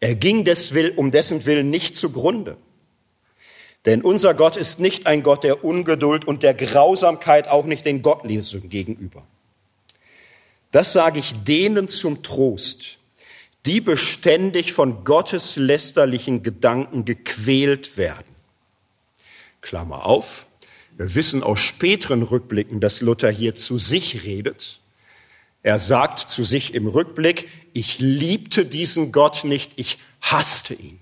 er ging des Will, um dessen Willen nicht zugrunde, denn unser Gott ist nicht ein Gott der Ungeduld und der Grausamkeit, auch nicht den Gottlosen gegenüber. Das sage ich denen zum Trost, die beständig von Gottes lästerlichen Gedanken gequält werden. Klammer auf. Wir wissen aus späteren Rückblicken, dass Luther hier zu sich redet. Er sagt zu sich im Rückblick, ich liebte diesen Gott nicht, ich hasste ihn.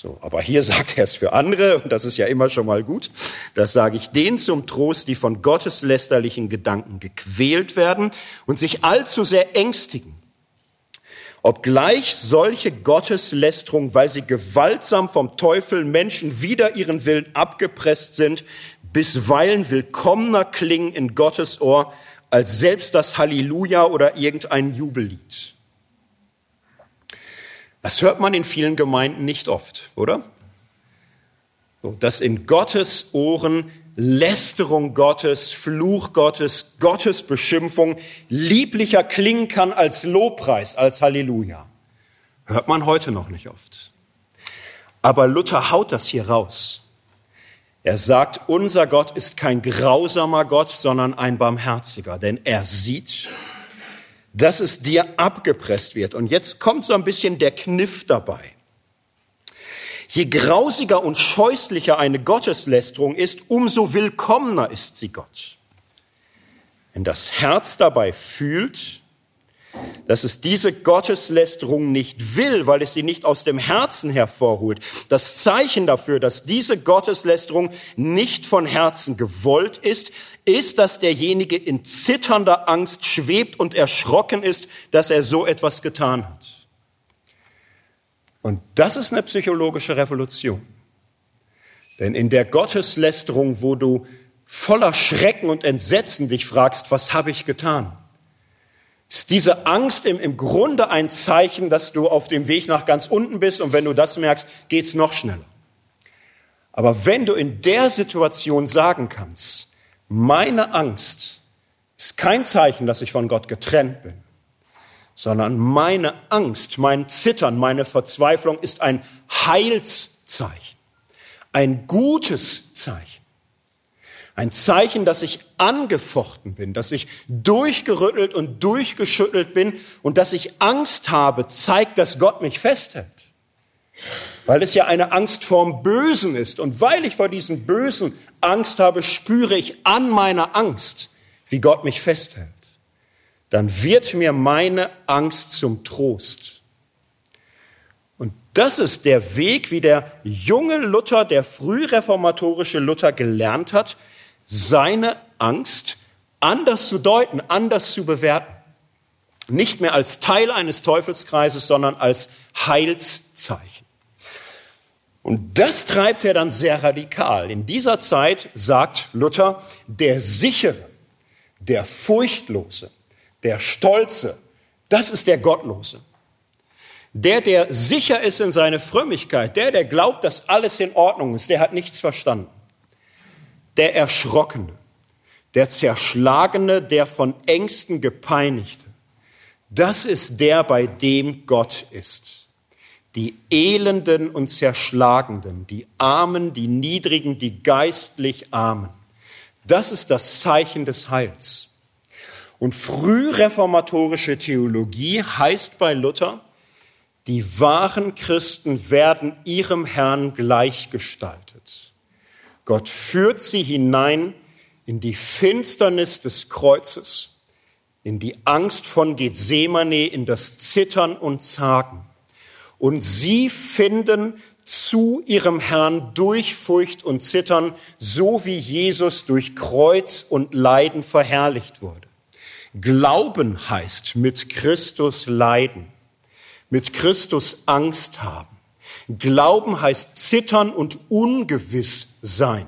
So, aber hier sagt er es für andere, und das ist ja immer schon mal gut. Das sage ich denen zum Trost, die von gotteslästerlichen Gedanken gequält werden und sich allzu sehr ängstigen. Obgleich solche Gotteslästerung, weil sie gewaltsam vom Teufel Menschen wider ihren Willen abgepresst sind, bisweilen willkommener klingen in Gottes Ohr als selbst das Halleluja oder irgendein Jubellied. Das hört man in vielen Gemeinden nicht oft, oder? So, dass in Gottes Ohren Lästerung Gottes, Fluch Gottes, Gottes Beschimpfung lieblicher klingen kann als Lobpreis, als Halleluja. Hört man heute noch nicht oft. Aber Luther haut das hier raus. Er sagt, unser Gott ist kein grausamer Gott, sondern ein barmherziger, denn er sieht, dass es dir abgepresst wird. Und jetzt kommt so ein bisschen der Kniff dabei. Je grausiger und scheußlicher eine Gotteslästerung ist, umso willkommener ist sie Gott. Wenn das Herz dabei fühlt, dass es diese Gotteslästerung nicht will, weil es sie nicht aus dem Herzen hervorholt. Das Zeichen dafür, dass diese Gotteslästerung nicht von Herzen gewollt ist, ist, dass derjenige in zitternder Angst schwebt und erschrocken ist, dass er so etwas getan hat. Und das ist eine psychologische Revolution. Denn in der Gotteslästerung, wo du voller Schrecken und Entsetzen dich fragst, was habe ich getan? ist diese Angst im, im Grunde ein Zeichen, dass du auf dem Weg nach ganz unten bist und wenn du das merkst, geht's noch schneller. Aber wenn du in der Situation sagen kannst, meine Angst ist kein Zeichen, dass ich von Gott getrennt bin, sondern meine Angst, mein Zittern, meine Verzweiflung ist ein Heilszeichen, ein gutes Zeichen. Ein Zeichen, dass ich angefochten bin, dass ich durchgerüttelt und durchgeschüttelt bin und dass ich Angst habe, zeigt, dass Gott mich festhält. Weil es ja eine Angst vorm Bösen ist. Und weil ich vor diesem Bösen Angst habe, spüre ich an meiner Angst, wie Gott mich festhält. Dann wird mir meine Angst zum Trost. Und das ist der Weg, wie der junge Luther, der frühreformatorische Luther gelernt hat, seine Angst anders zu deuten, anders zu bewerten. Nicht mehr als Teil eines Teufelskreises, sondern als Heilszeichen. Und das treibt er dann sehr radikal. In dieser Zeit sagt Luther, der sichere, der furchtlose, der stolze, das ist der Gottlose. Der, der sicher ist in seine Frömmigkeit, der, der glaubt, dass alles in Ordnung ist, der hat nichts verstanden der Erschrockene, der Zerschlagene, der von Ängsten gepeinigte. Das ist der, bei dem Gott ist. Die Elenden und Zerschlagenden, die Armen, die Niedrigen, die geistlich Armen. Das ist das Zeichen des Heils. Und frühreformatorische Theologie heißt bei Luther, die wahren Christen werden ihrem Herrn gleichgestaltet. Gott führt sie hinein in die Finsternis des Kreuzes, in die Angst von Gethsemane, in das Zittern und Zagen. Und sie finden zu ihrem Herrn durch Furcht und Zittern, so wie Jesus durch Kreuz und Leiden verherrlicht wurde. Glauben heißt mit Christus leiden, mit Christus Angst haben. Glauben heißt zittern und ungewiss sein.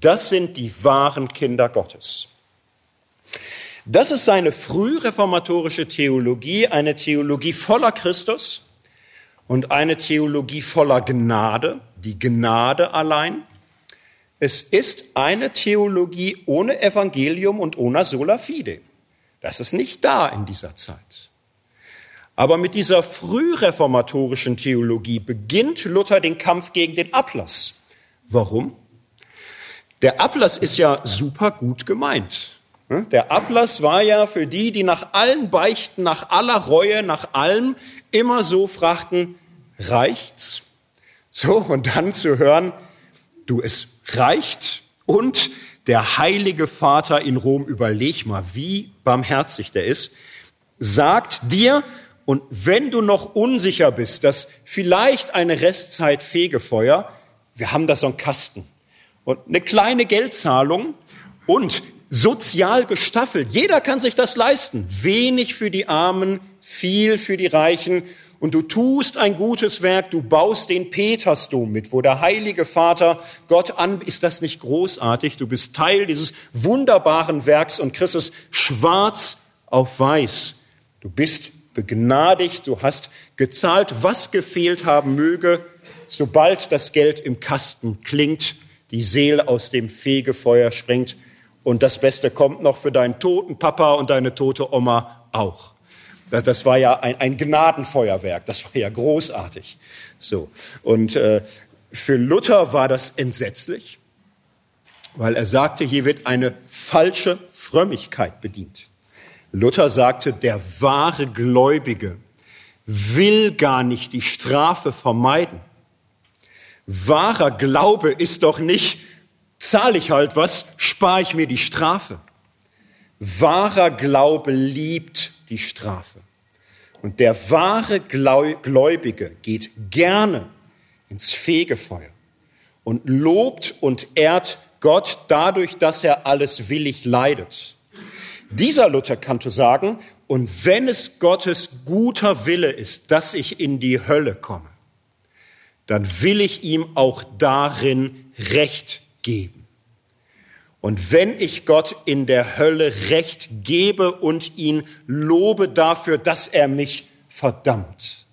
Das sind die wahren Kinder Gottes. Das ist seine frühreformatorische Theologie, eine Theologie voller Christus und eine Theologie voller Gnade, die Gnade allein. Es ist eine Theologie ohne Evangelium und ohne sola fide. Das ist nicht da in dieser Zeit. Aber mit dieser frühreformatorischen Theologie beginnt Luther den Kampf gegen den Ablass. Warum? Der Ablass ist ja super gut gemeint. Der Ablass war ja für die, die nach allen Beichten, nach aller Reue, nach allem immer so fragten, reicht's? So, und dann zu hören, du, es reicht und der heilige Vater in Rom, überleg mal, wie barmherzig der ist, sagt dir, und wenn du noch unsicher bist, dass vielleicht eine Restzeit Fegefeuer, wir haben da so einen Kasten und eine kleine Geldzahlung und sozial gestaffelt. Jeder kann sich das leisten. Wenig für die Armen, viel für die Reichen. Und du tust ein gutes Werk, du baust den Petersdom mit, wo der heilige Vater Gott an, ist das nicht großartig? Du bist Teil dieses wunderbaren Werks und es schwarz auf weiß. Du bist begnadigt, du hast gezahlt, was gefehlt haben möge, sobald das Geld im Kasten klingt, die Seele aus dem Fegefeuer springt und das Beste kommt noch für deinen toten Papa und deine tote Oma auch. Das war ja ein, ein Gnadenfeuerwerk, das war ja großartig. So. Und äh, für Luther war das entsetzlich, weil er sagte, hier wird eine falsche Frömmigkeit bedient. Luther sagte, der wahre Gläubige will gar nicht die Strafe vermeiden. Wahrer Glaube ist doch nicht, zahle ich halt was, spare ich mir die Strafe. Wahrer Glaube liebt die Strafe. Und der wahre Gläubige geht gerne ins Fegefeuer und lobt und ehrt Gott dadurch, dass er alles willig leidet. Dieser Luther kannte sagen, und wenn es Gottes guter Wille ist, dass ich in die Hölle komme, dann will ich ihm auch darin Recht geben. Und wenn ich Gott in der Hölle Recht gebe und ihn lobe dafür, dass er mich verdammt,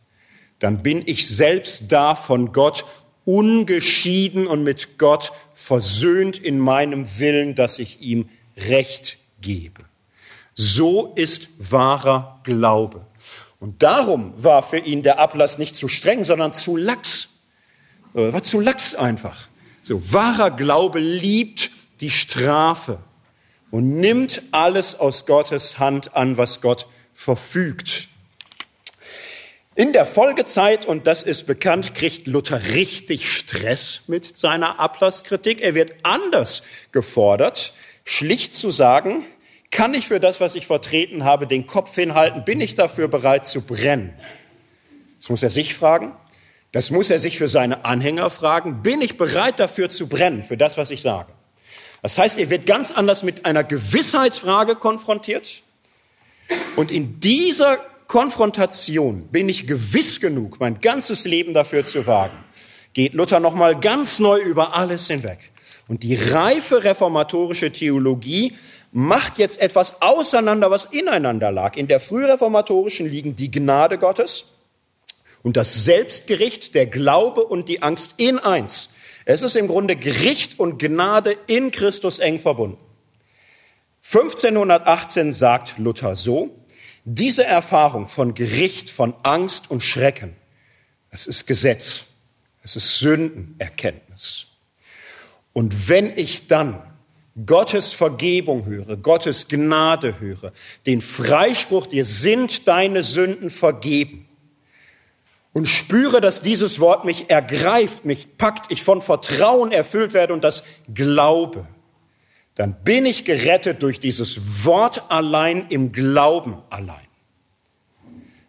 dann bin ich selbst da von Gott ungeschieden und mit Gott versöhnt in meinem Willen, dass ich ihm Recht gebe. So ist wahrer Glaube. Und darum war für ihn der Ablass nicht zu streng, sondern zu lax. Äh, war zu lax einfach. So, wahrer Glaube liebt die Strafe und nimmt alles aus Gottes Hand an, was Gott verfügt. In der Folgezeit, und das ist bekannt, kriegt Luther richtig Stress mit seiner Ablasskritik. Er wird anders gefordert, schlicht zu sagen, kann ich für das, was ich vertreten habe, den Kopf hinhalten? Bin ich dafür bereit zu brennen? Das muss er sich fragen. Das muss er sich für seine Anhänger fragen. Bin ich bereit dafür zu brennen, für das, was ich sage? Das heißt, er wird ganz anders mit einer Gewissheitsfrage konfrontiert. Und in dieser Konfrontation bin ich gewiss genug, mein ganzes Leben dafür zu wagen. Geht Luther nochmal ganz neu über alles hinweg. Und die reife reformatorische Theologie macht jetzt etwas auseinander, was ineinander lag. In der frühreformatorischen liegen die Gnade Gottes und das Selbstgericht, der Glaube und die Angst in eins. Es ist im Grunde Gericht und Gnade in Christus eng verbunden. 1518 sagt Luther so, diese Erfahrung von Gericht, von Angst und Schrecken, es ist Gesetz, es ist Sündenerkenntnis. Und wenn ich dann Gottes Vergebung höre, Gottes Gnade höre, den Freispruch, dir sind deine Sünden vergeben, und spüre, dass dieses Wort mich ergreift, mich packt, ich von Vertrauen erfüllt werde und das glaube, dann bin ich gerettet durch dieses Wort allein im Glauben allein.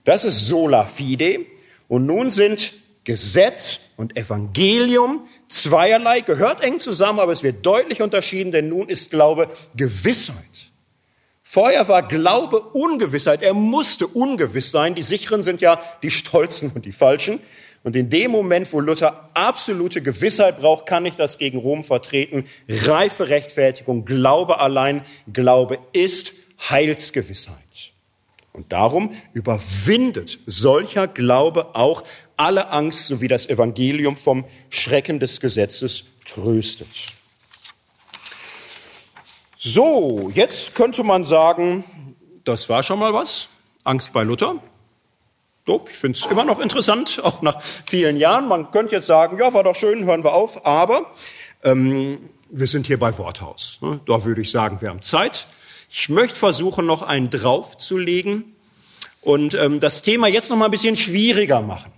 Das ist sola fide. Und nun sind Gesetz und Evangelium zweierlei, gehört eng zusammen, aber es wird deutlich unterschieden, denn nun ist Glaube Gewissheit. Vorher war Glaube Ungewissheit. Er musste ungewiss sein. Die sicheren sind ja die Stolzen und die Falschen. Und in dem Moment, wo Luther absolute Gewissheit braucht, kann ich das gegen Rom vertreten. Reife Rechtfertigung, Glaube allein. Glaube ist Heilsgewissheit. Und darum überwindet solcher Glaube auch alle Angst, so wie das Evangelium vom Schrecken des Gesetzes tröstet. So, jetzt könnte man sagen, das war schon mal was. Angst bei Luther. So, ich finde es immer noch interessant, auch nach vielen Jahren. Man könnte jetzt sagen, ja, war doch schön, hören wir auf. Aber ähm, wir sind hier bei Worthaus. Ne? Da würde ich sagen, wir haben Zeit. Ich möchte versuchen, noch einen draufzulegen und ähm, das Thema jetzt noch mal ein bisschen schwieriger machen.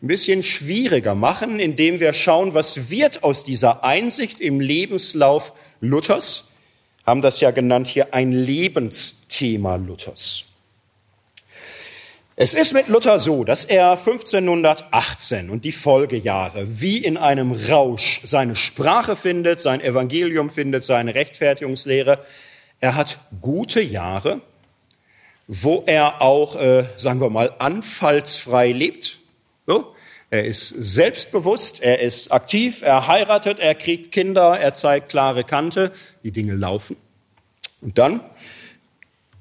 ein bisschen schwieriger machen, indem wir schauen, was wird aus dieser Einsicht im Lebenslauf Luthers, haben das ja genannt hier ein Lebensthema Luthers. Es ist mit Luther so, dass er 1518 und die Folgejahre wie in einem Rausch seine Sprache findet, sein Evangelium findet, seine Rechtfertigungslehre. Er hat gute Jahre, wo er auch, äh, sagen wir mal, anfallsfrei lebt. So. Er ist selbstbewusst, er ist aktiv, er heiratet, er kriegt Kinder, er zeigt klare Kante, die Dinge laufen. Und dann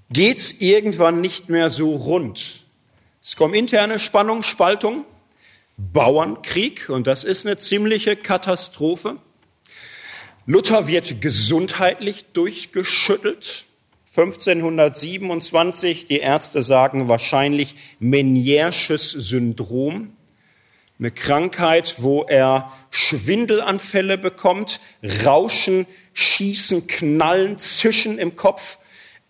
geht's irgendwann nicht mehr so rund. Es kommen interne Spannung, Spaltung, Bauernkrieg und das ist eine ziemliche Katastrophe. Luther wird gesundheitlich durchgeschüttelt. 1527, die Ärzte sagen wahrscheinlich Meniersches Syndrom, eine Krankheit, wo er Schwindelanfälle bekommt, Rauschen, Schießen, Knallen, Zischen im Kopf,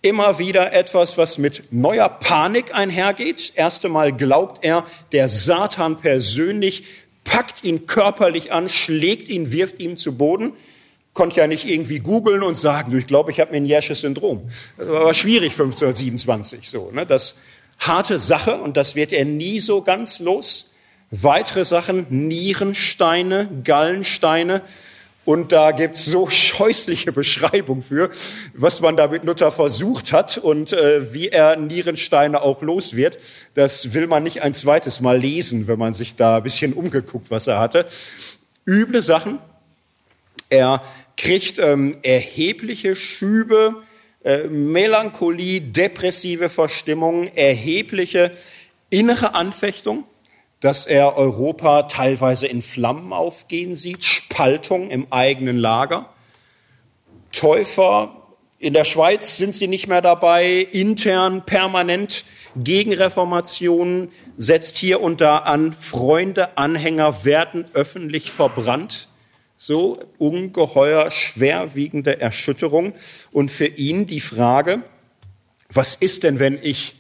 immer wieder etwas, was mit neuer Panik einhergeht. Erste Mal glaubt er, der Satan persönlich packt ihn körperlich an, schlägt ihn, wirft ihn zu Boden konnte ja nicht irgendwie googeln und sagen, ich glaube, ich habe Meniersches Syndrom. Das war aber schwierig 1527 so. Ne? Das harte Sache und das wird er nie so ganz los. Weitere Sachen, Nierensteine, Gallensteine. Und da gibt's so scheußliche Beschreibung für, was man da mit Luther versucht hat und äh, wie er Nierensteine auch los wird. Das will man nicht ein zweites Mal lesen, wenn man sich da ein bisschen umgeguckt, was er hatte. Üble Sachen. Er kriegt ähm, erhebliche Schübe, äh, Melancholie, depressive Verstimmung, erhebliche innere Anfechtung, dass er Europa teilweise in Flammen aufgehen sieht, Spaltung im eigenen Lager. Täufer, in der Schweiz sind sie nicht mehr dabei, intern permanent Gegenreformationen setzt hier und da an, Freunde, Anhänger werden öffentlich verbrannt so ungeheuer schwerwiegende Erschütterung. Und für ihn die Frage, was ist denn, wenn ich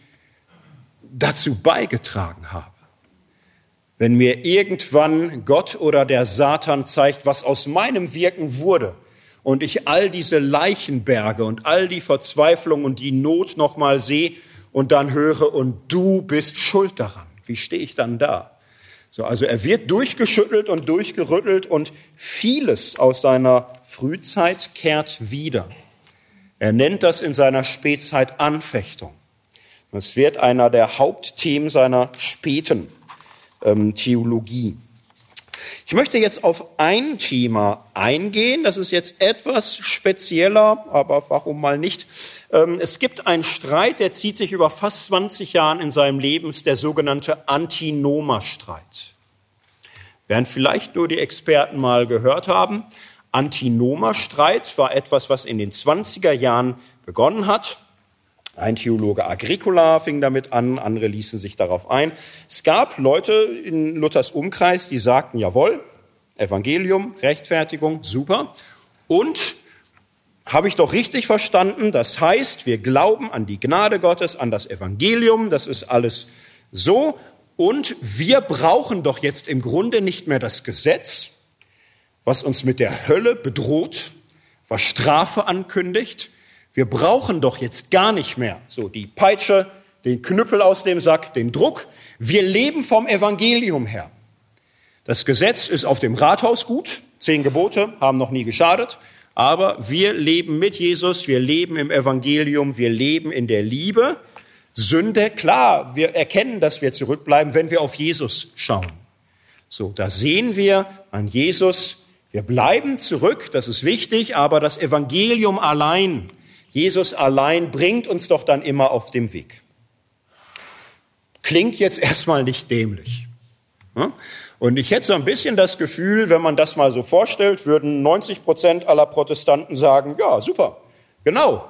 dazu beigetragen habe? Wenn mir irgendwann Gott oder der Satan zeigt, was aus meinem Wirken wurde, und ich all diese Leichenberge und all die Verzweiflung und die Not nochmal sehe und dann höre, und du bist schuld daran. Wie stehe ich dann da? So, also er wird durchgeschüttelt und durchgerüttelt und vieles aus seiner Frühzeit kehrt wieder. Er nennt das in seiner Spätzeit Anfechtung. Das wird einer der Hauptthemen seiner späten ähm, Theologie. Ich möchte jetzt auf ein Thema eingehen. Das ist jetzt etwas spezieller, aber warum mal nicht? Ähm, es gibt einen Streit, der zieht sich über fast 20 Jahre in seinem Leben, der sogenannte Antinoma-Streit. Während vielleicht nur die Experten mal gehört haben, Antinoma-Streit war etwas, was in den 20er Jahren begonnen hat. Ein Theologe Agricola fing damit an, andere ließen sich darauf ein. Es gab Leute in Luthers Umkreis, die sagten, jawohl, Evangelium, Rechtfertigung, super. Und habe ich doch richtig verstanden, das heißt, wir glauben an die Gnade Gottes, an das Evangelium, das ist alles so. Und wir brauchen doch jetzt im Grunde nicht mehr das Gesetz, was uns mit der Hölle bedroht, was Strafe ankündigt, wir brauchen doch jetzt gar nicht mehr so die Peitsche, den Knüppel aus dem Sack, den Druck. Wir leben vom Evangelium her. Das Gesetz ist auf dem Rathaus gut. Zehn Gebote haben noch nie geschadet. Aber wir leben mit Jesus, wir leben im Evangelium, wir leben in der Liebe. Sünde, klar, wir erkennen, dass wir zurückbleiben, wenn wir auf Jesus schauen. So, da sehen wir an Jesus, wir bleiben zurück, das ist wichtig, aber das Evangelium allein Jesus allein bringt uns doch dann immer auf dem Weg. Klingt jetzt erstmal nicht dämlich. Und ich hätte so ein bisschen das Gefühl, wenn man das mal so vorstellt, würden 90 Prozent aller Protestanten sagen, ja, super, genau.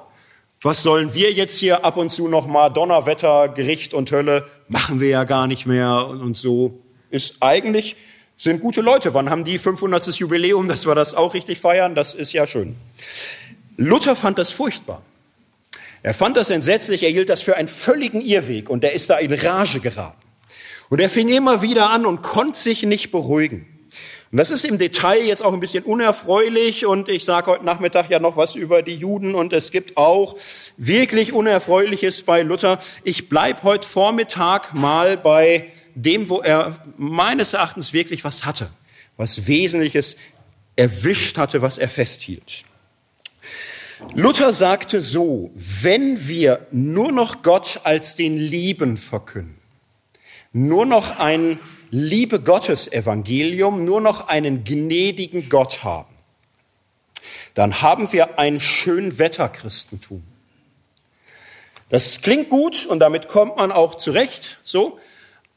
Was sollen wir jetzt hier ab und zu noch mal Donnerwetter, Gericht und Hölle machen wir ja gar nicht mehr und so ist eigentlich sind gute Leute. Wann haben die 500. Jubiläum, dass wir das auch richtig feiern? Das ist ja schön. Luther fand das furchtbar. Er fand das entsetzlich, er hielt das für einen völligen Irrweg und er ist da in Rage geraten. Und er fing immer wieder an und konnte sich nicht beruhigen. Und das ist im Detail jetzt auch ein bisschen unerfreulich und ich sage heute Nachmittag ja noch was über die Juden und es gibt auch wirklich Unerfreuliches bei Luther. Ich bleib heute Vormittag mal bei dem, wo er meines Erachtens wirklich was hatte, was Wesentliches erwischt hatte, was er festhielt. Luther sagte so, wenn wir nur noch Gott als den Lieben verkünden, nur noch ein Liebe Gottes Evangelium nur noch einen gnädigen Gott haben, dann haben wir ein Schönwetterchristentum. Das klingt gut und damit kommt man auch zurecht, so,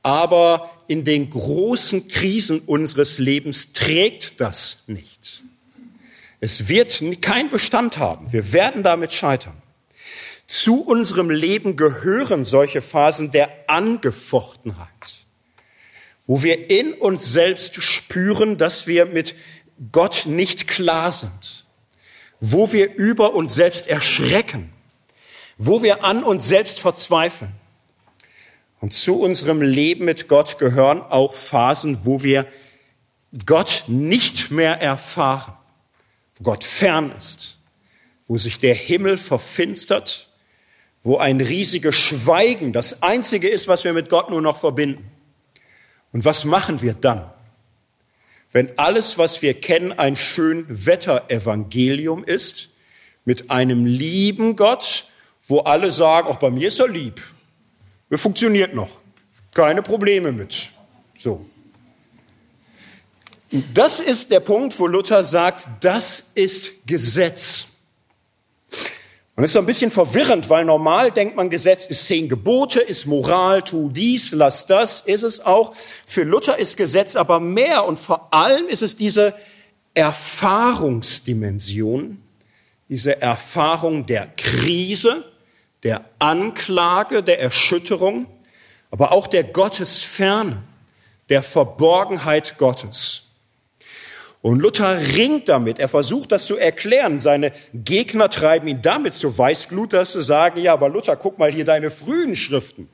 aber in den großen Krisen unseres Lebens trägt das nicht. Es wird keinen Bestand haben. Wir werden damit scheitern. Zu unserem Leben gehören solche Phasen der Angefochtenheit wo wir in uns selbst spüren, dass wir mit Gott nicht klar sind, wo wir über uns selbst erschrecken, wo wir an uns selbst verzweifeln. Und zu unserem Leben mit Gott gehören auch Phasen, wo wir Gott nicht mehr erfahren, Gott fern ist, wo sich der Himmel verfinstert, wo ein riesiges Schweigen das Einzige ist, was wir mit Gott nur noch verbinden. Und was machen wir dann? Wenn alles, was wir kennen, ein schön Wetter-Evangelium ist, mit einem lieben Gott, wo alle sagen, auch bei mir ist er lieb. Er funktioniert noch. Keine Probleme mit. So. Das ist der Punkt, wo Luther sagt, das ist Gesetz. Und das ist so ein bisschen verwirrend, weil normal denkt man, Gesetz ist zehn Gebote, ist Moral, tu dies, lass das, ist es auch. Für Luther ist Gesetz aber mehr und vor allem ist es diese Erfahrungsdimension, diese Erfahrung der Krise, der Anklage, der Erschütterung, aber auch der Gottesferne, der Verborgenheit Gottes. Und Luther ringt damit. Er versucht das zu erklären. Seine Gegner treiben ihn damit zu Weißglut, dass sie sagen, ja, aber Luther, guck mal hier deine frühen Schriften.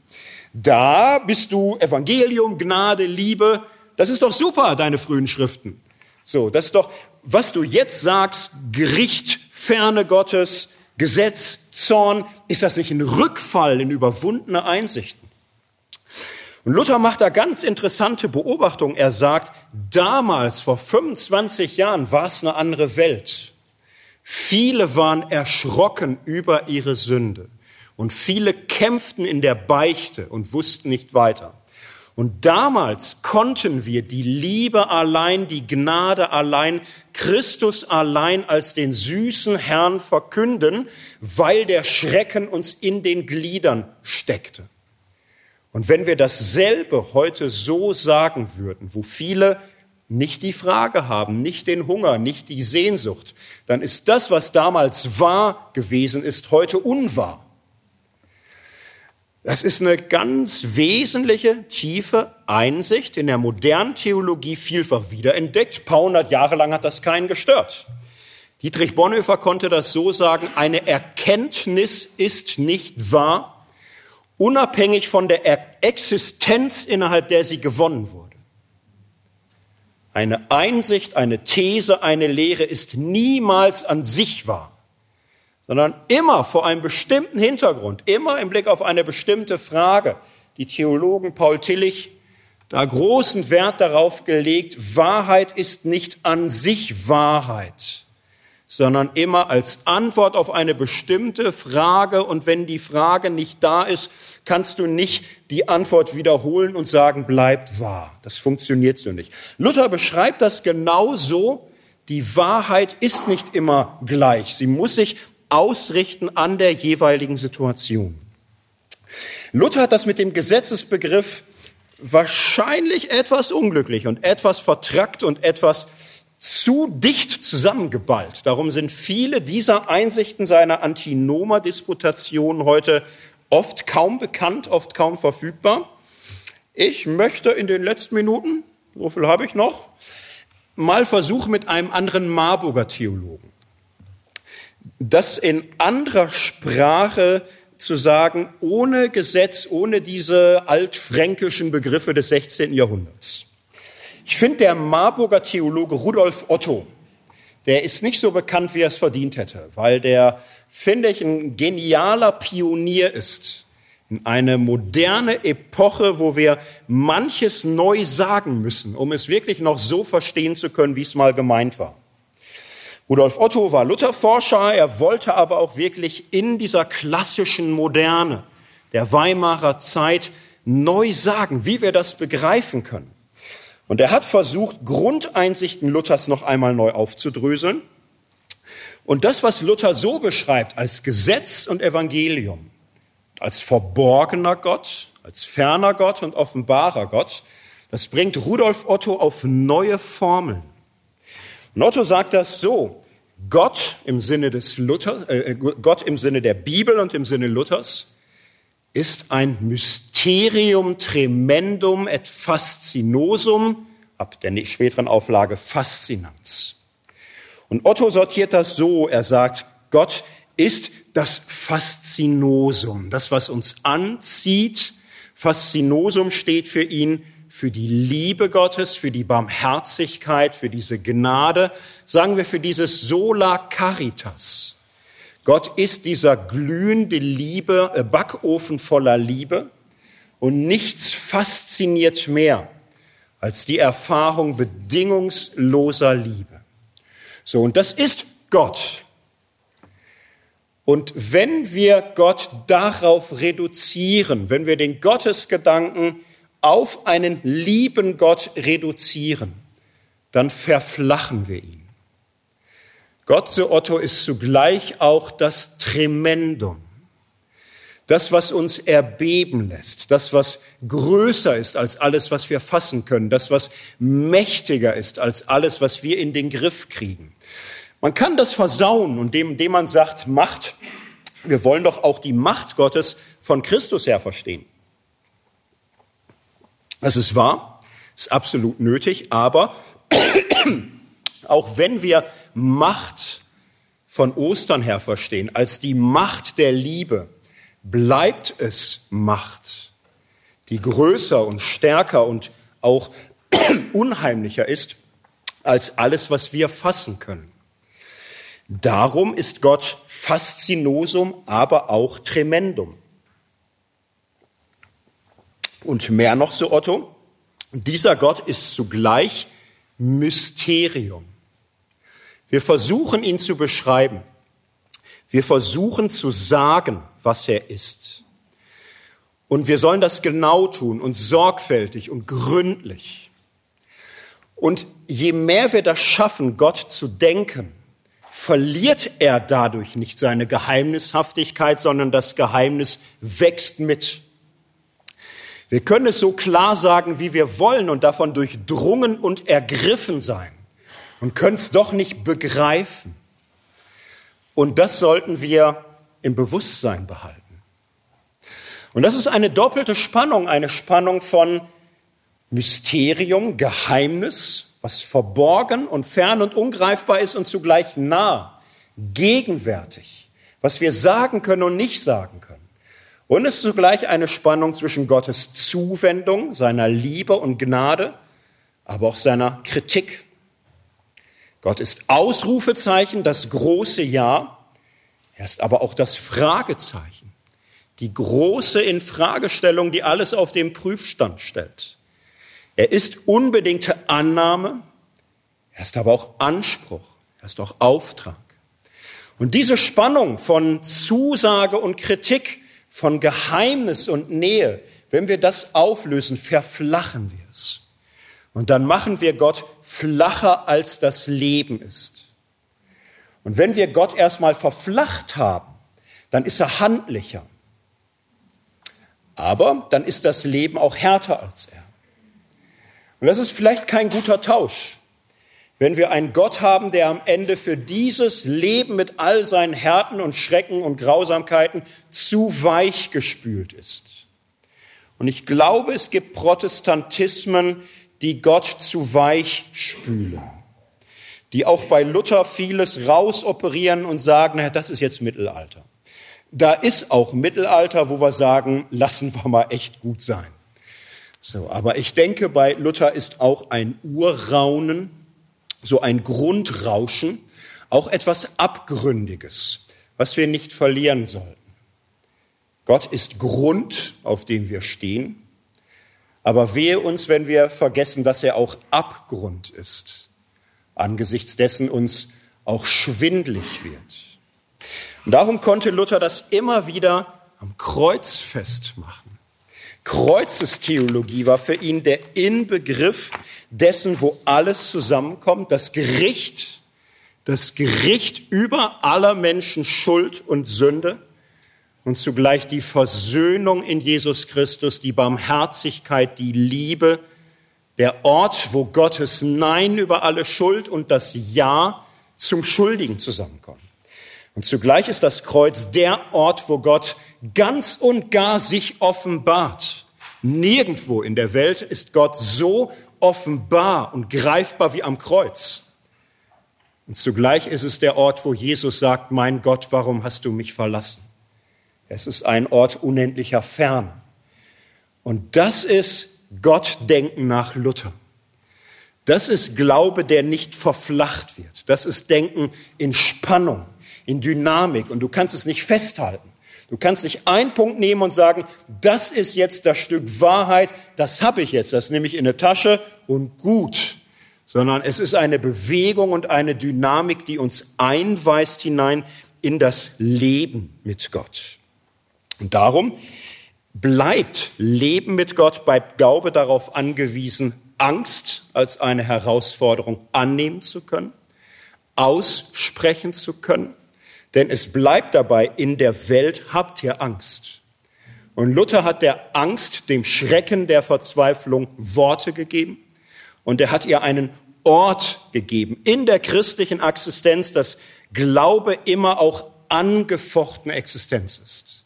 Da bist du Evangelium, Gnade, Liebe. Das ist doch super, deine frühen Schriften. So, das ist doch, was du jetzt sagst, Gericht, Ferne Gottes, Gesetz, Zorn, ist das nicht ein Rückfall in überwundene Einsichten? Und Luther macht da ganz interessante Beobachtungen. Er sagt, damals, vor 25 Jahren, war es eine andere Welt. Viele waren erschrocken über ihre Sünde. Und viele kämpften in der Beichte und wussten nicht weiter. Und damals konnten wir die Liebe allein, die Gnade allein, Christus allein als den süßen Herrn verkünden, weil der Schrecken uns in den Gliedern steckte. Und wenn wir dasselbe heute so sagen würden, wo viele nicht die Frage haben, nicht den Hunger, nicht die Sehnsucht, dann ist das, was damals wahr gewesen ist, heute unwahr. Das ist eine ganz wesentliche, tiefe Einsicht in der modernen Theologie vielfach wiederentdeckt. Paar hundert Jahre lang hat das keinen gestört. Dietrich Bonhoeffer konnte das so sagen, eine Erkenntnis ist nicht wahr, unabhängig von der Existenz, innerhalb der sie gewonnen wurde. Eine Einsicht, eine These, eine Lehre ist niemals an sich wahr, sondern immer vor einem bestimmten Hintergrund, immer im Blick auf eine bestimmte Frage. Die Theologen Paul Tillich da großen Wert darauf gelegt, Wahrheit ist nicht an sich Wahrheit, sondern immer als Antwort auf eine bestimmte Frage. Und wenn die Frage nicht da ist, kannst du nicht die Antwort wiederholen und sagen, bleibt wahr. Das funktioniert so nicht. Luther beschreibt das genau so. Die Wahrheit ist nicht immer gleich. Sie muss sich ausrichten an der jeweiligen Situation. Luther hat das mit dem Gesetzesbegriff wahrscheinlich etwas unglücklich und etwas vertrackt und etwas zu dicht zusammengeballt. Darum sind viele dieser Einsichten seiner Antinoma-Disputation heute oft kaum bekannt, oft kaum verfügbar. Ich möchte in den letzten Minuten, so viel habe ich noch, mal versuchen mit einem anderen Marburger Theologen, das in anderer Sprache zu sagen, ohne Gesetz, ohne diese altfränkischen Begriffe des 16. Jahrhunderts. Ich finde, der Marburger Theologe Rudolf Otto, der ist nicht so bekannt, wie er es verdient hätte, weil der, finde ich, ein genialer Pionier ist in eine moderne Epoche, wo wir manches neu sagen müssen, um es wirklich noch so verstehen zu können, wie es mal gemeint war. Rudolf Otto war Lutherforscher, er wollte aber auch wirklich in dieser klassischen Moderne der Weimarer Zeit neu sagen, wie wir das begreifen können. Und er hat versucht, Grundeinsichten Luthers noch einmal neu aufzudröseln. Und das, was Luther so beschreibt als Gesetz und Evangelium, als verborgener Gott, als ferner Gott und offenbarer Gott, das bringt Rudolf Otto auf neue Formeln. Und Otto sagt das so, Gott im Sinne des Luther, äh, Gott im Sinne der Bibel und im Sinne Luthers ist ein Mysterium tremendum et fascinosum, ab der späteren Auflage Faszinanz. Und Otto sortiert das so, er sagt, Gott ist das Faszinosum, das, was uns anzieht. Faszinosum steht für ihn für die Liebe Gottes, für die Barmherzigkeit, für diese Gnade, sagen wir für dieses Sola Caritas. Gott ist dieser glühende Liebe, äh, Backofen voller Liebe und nichts fasziniert mehr als die Erfahrung bedingungsloser Liebe. So, und das ist Gott. Und wenn wir Gott darauf reduzieren, wenn wir den Gottesgedanken auf einen lieben Gott reduzieren, dann verflachen wir ihn. Gott, so Otto, ist zugleich auch das Tremendum. Das, was uns erbeben lässt, das, was größer ist als alles, was wir fassen können, das, was mächtiger ist als alles, was wir in den Griff kriegen. Man kann das versauen, indem, indem man sagt, Macht, wir wollen doch auch die Macht Gottes von Christus her verstehen. Das ist wahr, ist absolut nötig, aber auch wenn wir Macht von Ostern her verstehen, als die Macht der Liebe, bleibt es Macht, die größer und stärker und auch unheimlicher ist als alles, was wir fassen können. Darum ist Gott faszinosum, aber auch tremendum. Und mehr noch so, Otto, dieser Gott ist zugleich Mysterium. Wir versuchen ihn zu beschreiben. Wir versuchen zu sagen, was er ist. Und wir sollen das genau tun und sorgfältig und gründlich. Und je mehr wir das schaffen, Gott zu denken, verliert er dadurch nicht seine Geheimnishaftigkeit, sondern das Geheimnis wächst mit. Wir können es so klar sagen, wie wir wollen und davon durchdrungen und ergriffen sein und können es doch nicht begreifen. Und das sollten wir im Bewusstsein behalten. Und das ist eine doppelte Spannung, eine Spannung von Mysterium, Geheimnis, was verborgen und fern und ungreifbar ist und zugleich nah, gegenwärtig, was wir sagen können und nicht sagen können. Und es ist zugleich eine Spannung zwischen Gottes Zuwendung, seiner Liebe und Gnade, aber auch seiner Kritik Gott ist Ausrufezeichen, das große Ja. Er ist aber auch das Fragezeichen, die große Infragestellung, die alles auf den Prüfstand stellt. Er ist unbedingte Annahme, er ist aber auch Anspruch, er ist auch Auftrag. Und diese Spannung von Zusage und Kritik, von Geheimnis und Nähe, wenn wir das auflösen, verflachen wir es. Und dann machen wir Gott flacher, als das Leben ist. Und wenn wir Gott erstmal verflacht haben, dann ist er handlicher. Aber dann ist das Leben auch härter als er. Und das ist vielleicht kein guter Tausch, wenn wir einen Gott haben, der am Ende für dieses Leben mit all seinen Härten und Schrecken und Grausamkeiten zu weich gespült ist. Und ich glaube, es gibt Protestantismen, die Gott zu weich spülen, die auch bei Luther vieles rausoperieren und sagen, na, das ist jetzt Mittelalter. Da ist auch Mittelalter, wo wir sagen, lassen wir mal echt gut sein. So, aber ich denke, bei Luther ist auch ein Urraunen, so ein Grundrauschen, auch etwas Abgründiges, was wir nicht verlieren sollten. Gott ist Grund, auf dem wir stehen, aber wehe uns, wenn wir vergessen, dass er auch Abgrund ist, angesichts dessen uns auch schwindlig wird. Und darum konnte Luther das immer wieder am Kreuz festmachen. Kreuzestheologie war für ihn der Inbegriff dessen, wo alles zusammenkommt, das Gericht, das Gericht über aller Menschen Schuld und Sünde und zugleich die Versöhnung in Jesus Christus, die Barmherzigkeit, die Liebe, der Ort, wo Gottes Nein über alle Schuld und das Ja zum Schuldigen zusammenkommen. Und zugleich ist das Kreuz der Ort, wo Gott ganz und gar sich offenbart. Nirgendwo in der Welt ist Gott so offenbar und greifbar wie am Kreuz. Und zugleich ist es der Ort, wo Jesus sagt, mein Gott, warum hast du mich verlassen? Es ist ein Ort unendlicher Ferne. Und das ist Gottdenken nach Luther. Das ist Glaube, der nicht verflacht wird. Das ist Denken in Spannung, in Dynamik. Und du kannst es nicht festhalten. Du kannst nicht einen Punkt nehmen und sagen, das ist jetzt das Stück Wahrheit, das habe ich jetzt, das nehme ich in eine Tasche und gut. Sondern es ist eine Bewegung und eine Dynamik, die uns einweist hinein in das Leben mit Gott. Und darum bleibt Leben mit Gott bei Glaube darauf angewiesen, Angst als eine Herausforderung annehmen zu können, aussprechen zu können. Denn es bleibt dabei, in der Welt habt ihr Angst. Und Luther hat der Angst, dem Schrecken der Verzweiflung Worte gegeben. Und er hat ihr einen Ort gegeben in der christlichen Existenz, dass Glaube immer auch angefochtene Existenz ist.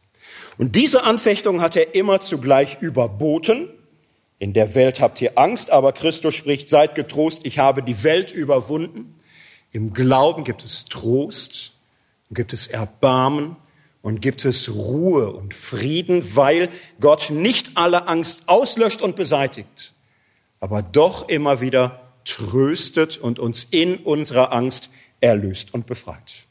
Und diese Anfechtung hat er immer zugleich überboten. In der Welt habt ihr Angst, aber Christus spricht, seid getrost, ich habe die Welt überwunden. Im Glauben gibt es Trost, gibt es Erbarmen und gibt es Ruhe und Frieden, weil Gott nicht alle Angst auslöscht und beseitigt, aber doch immer wieder tröstet und uns in unserer Angst erlöst und befreit.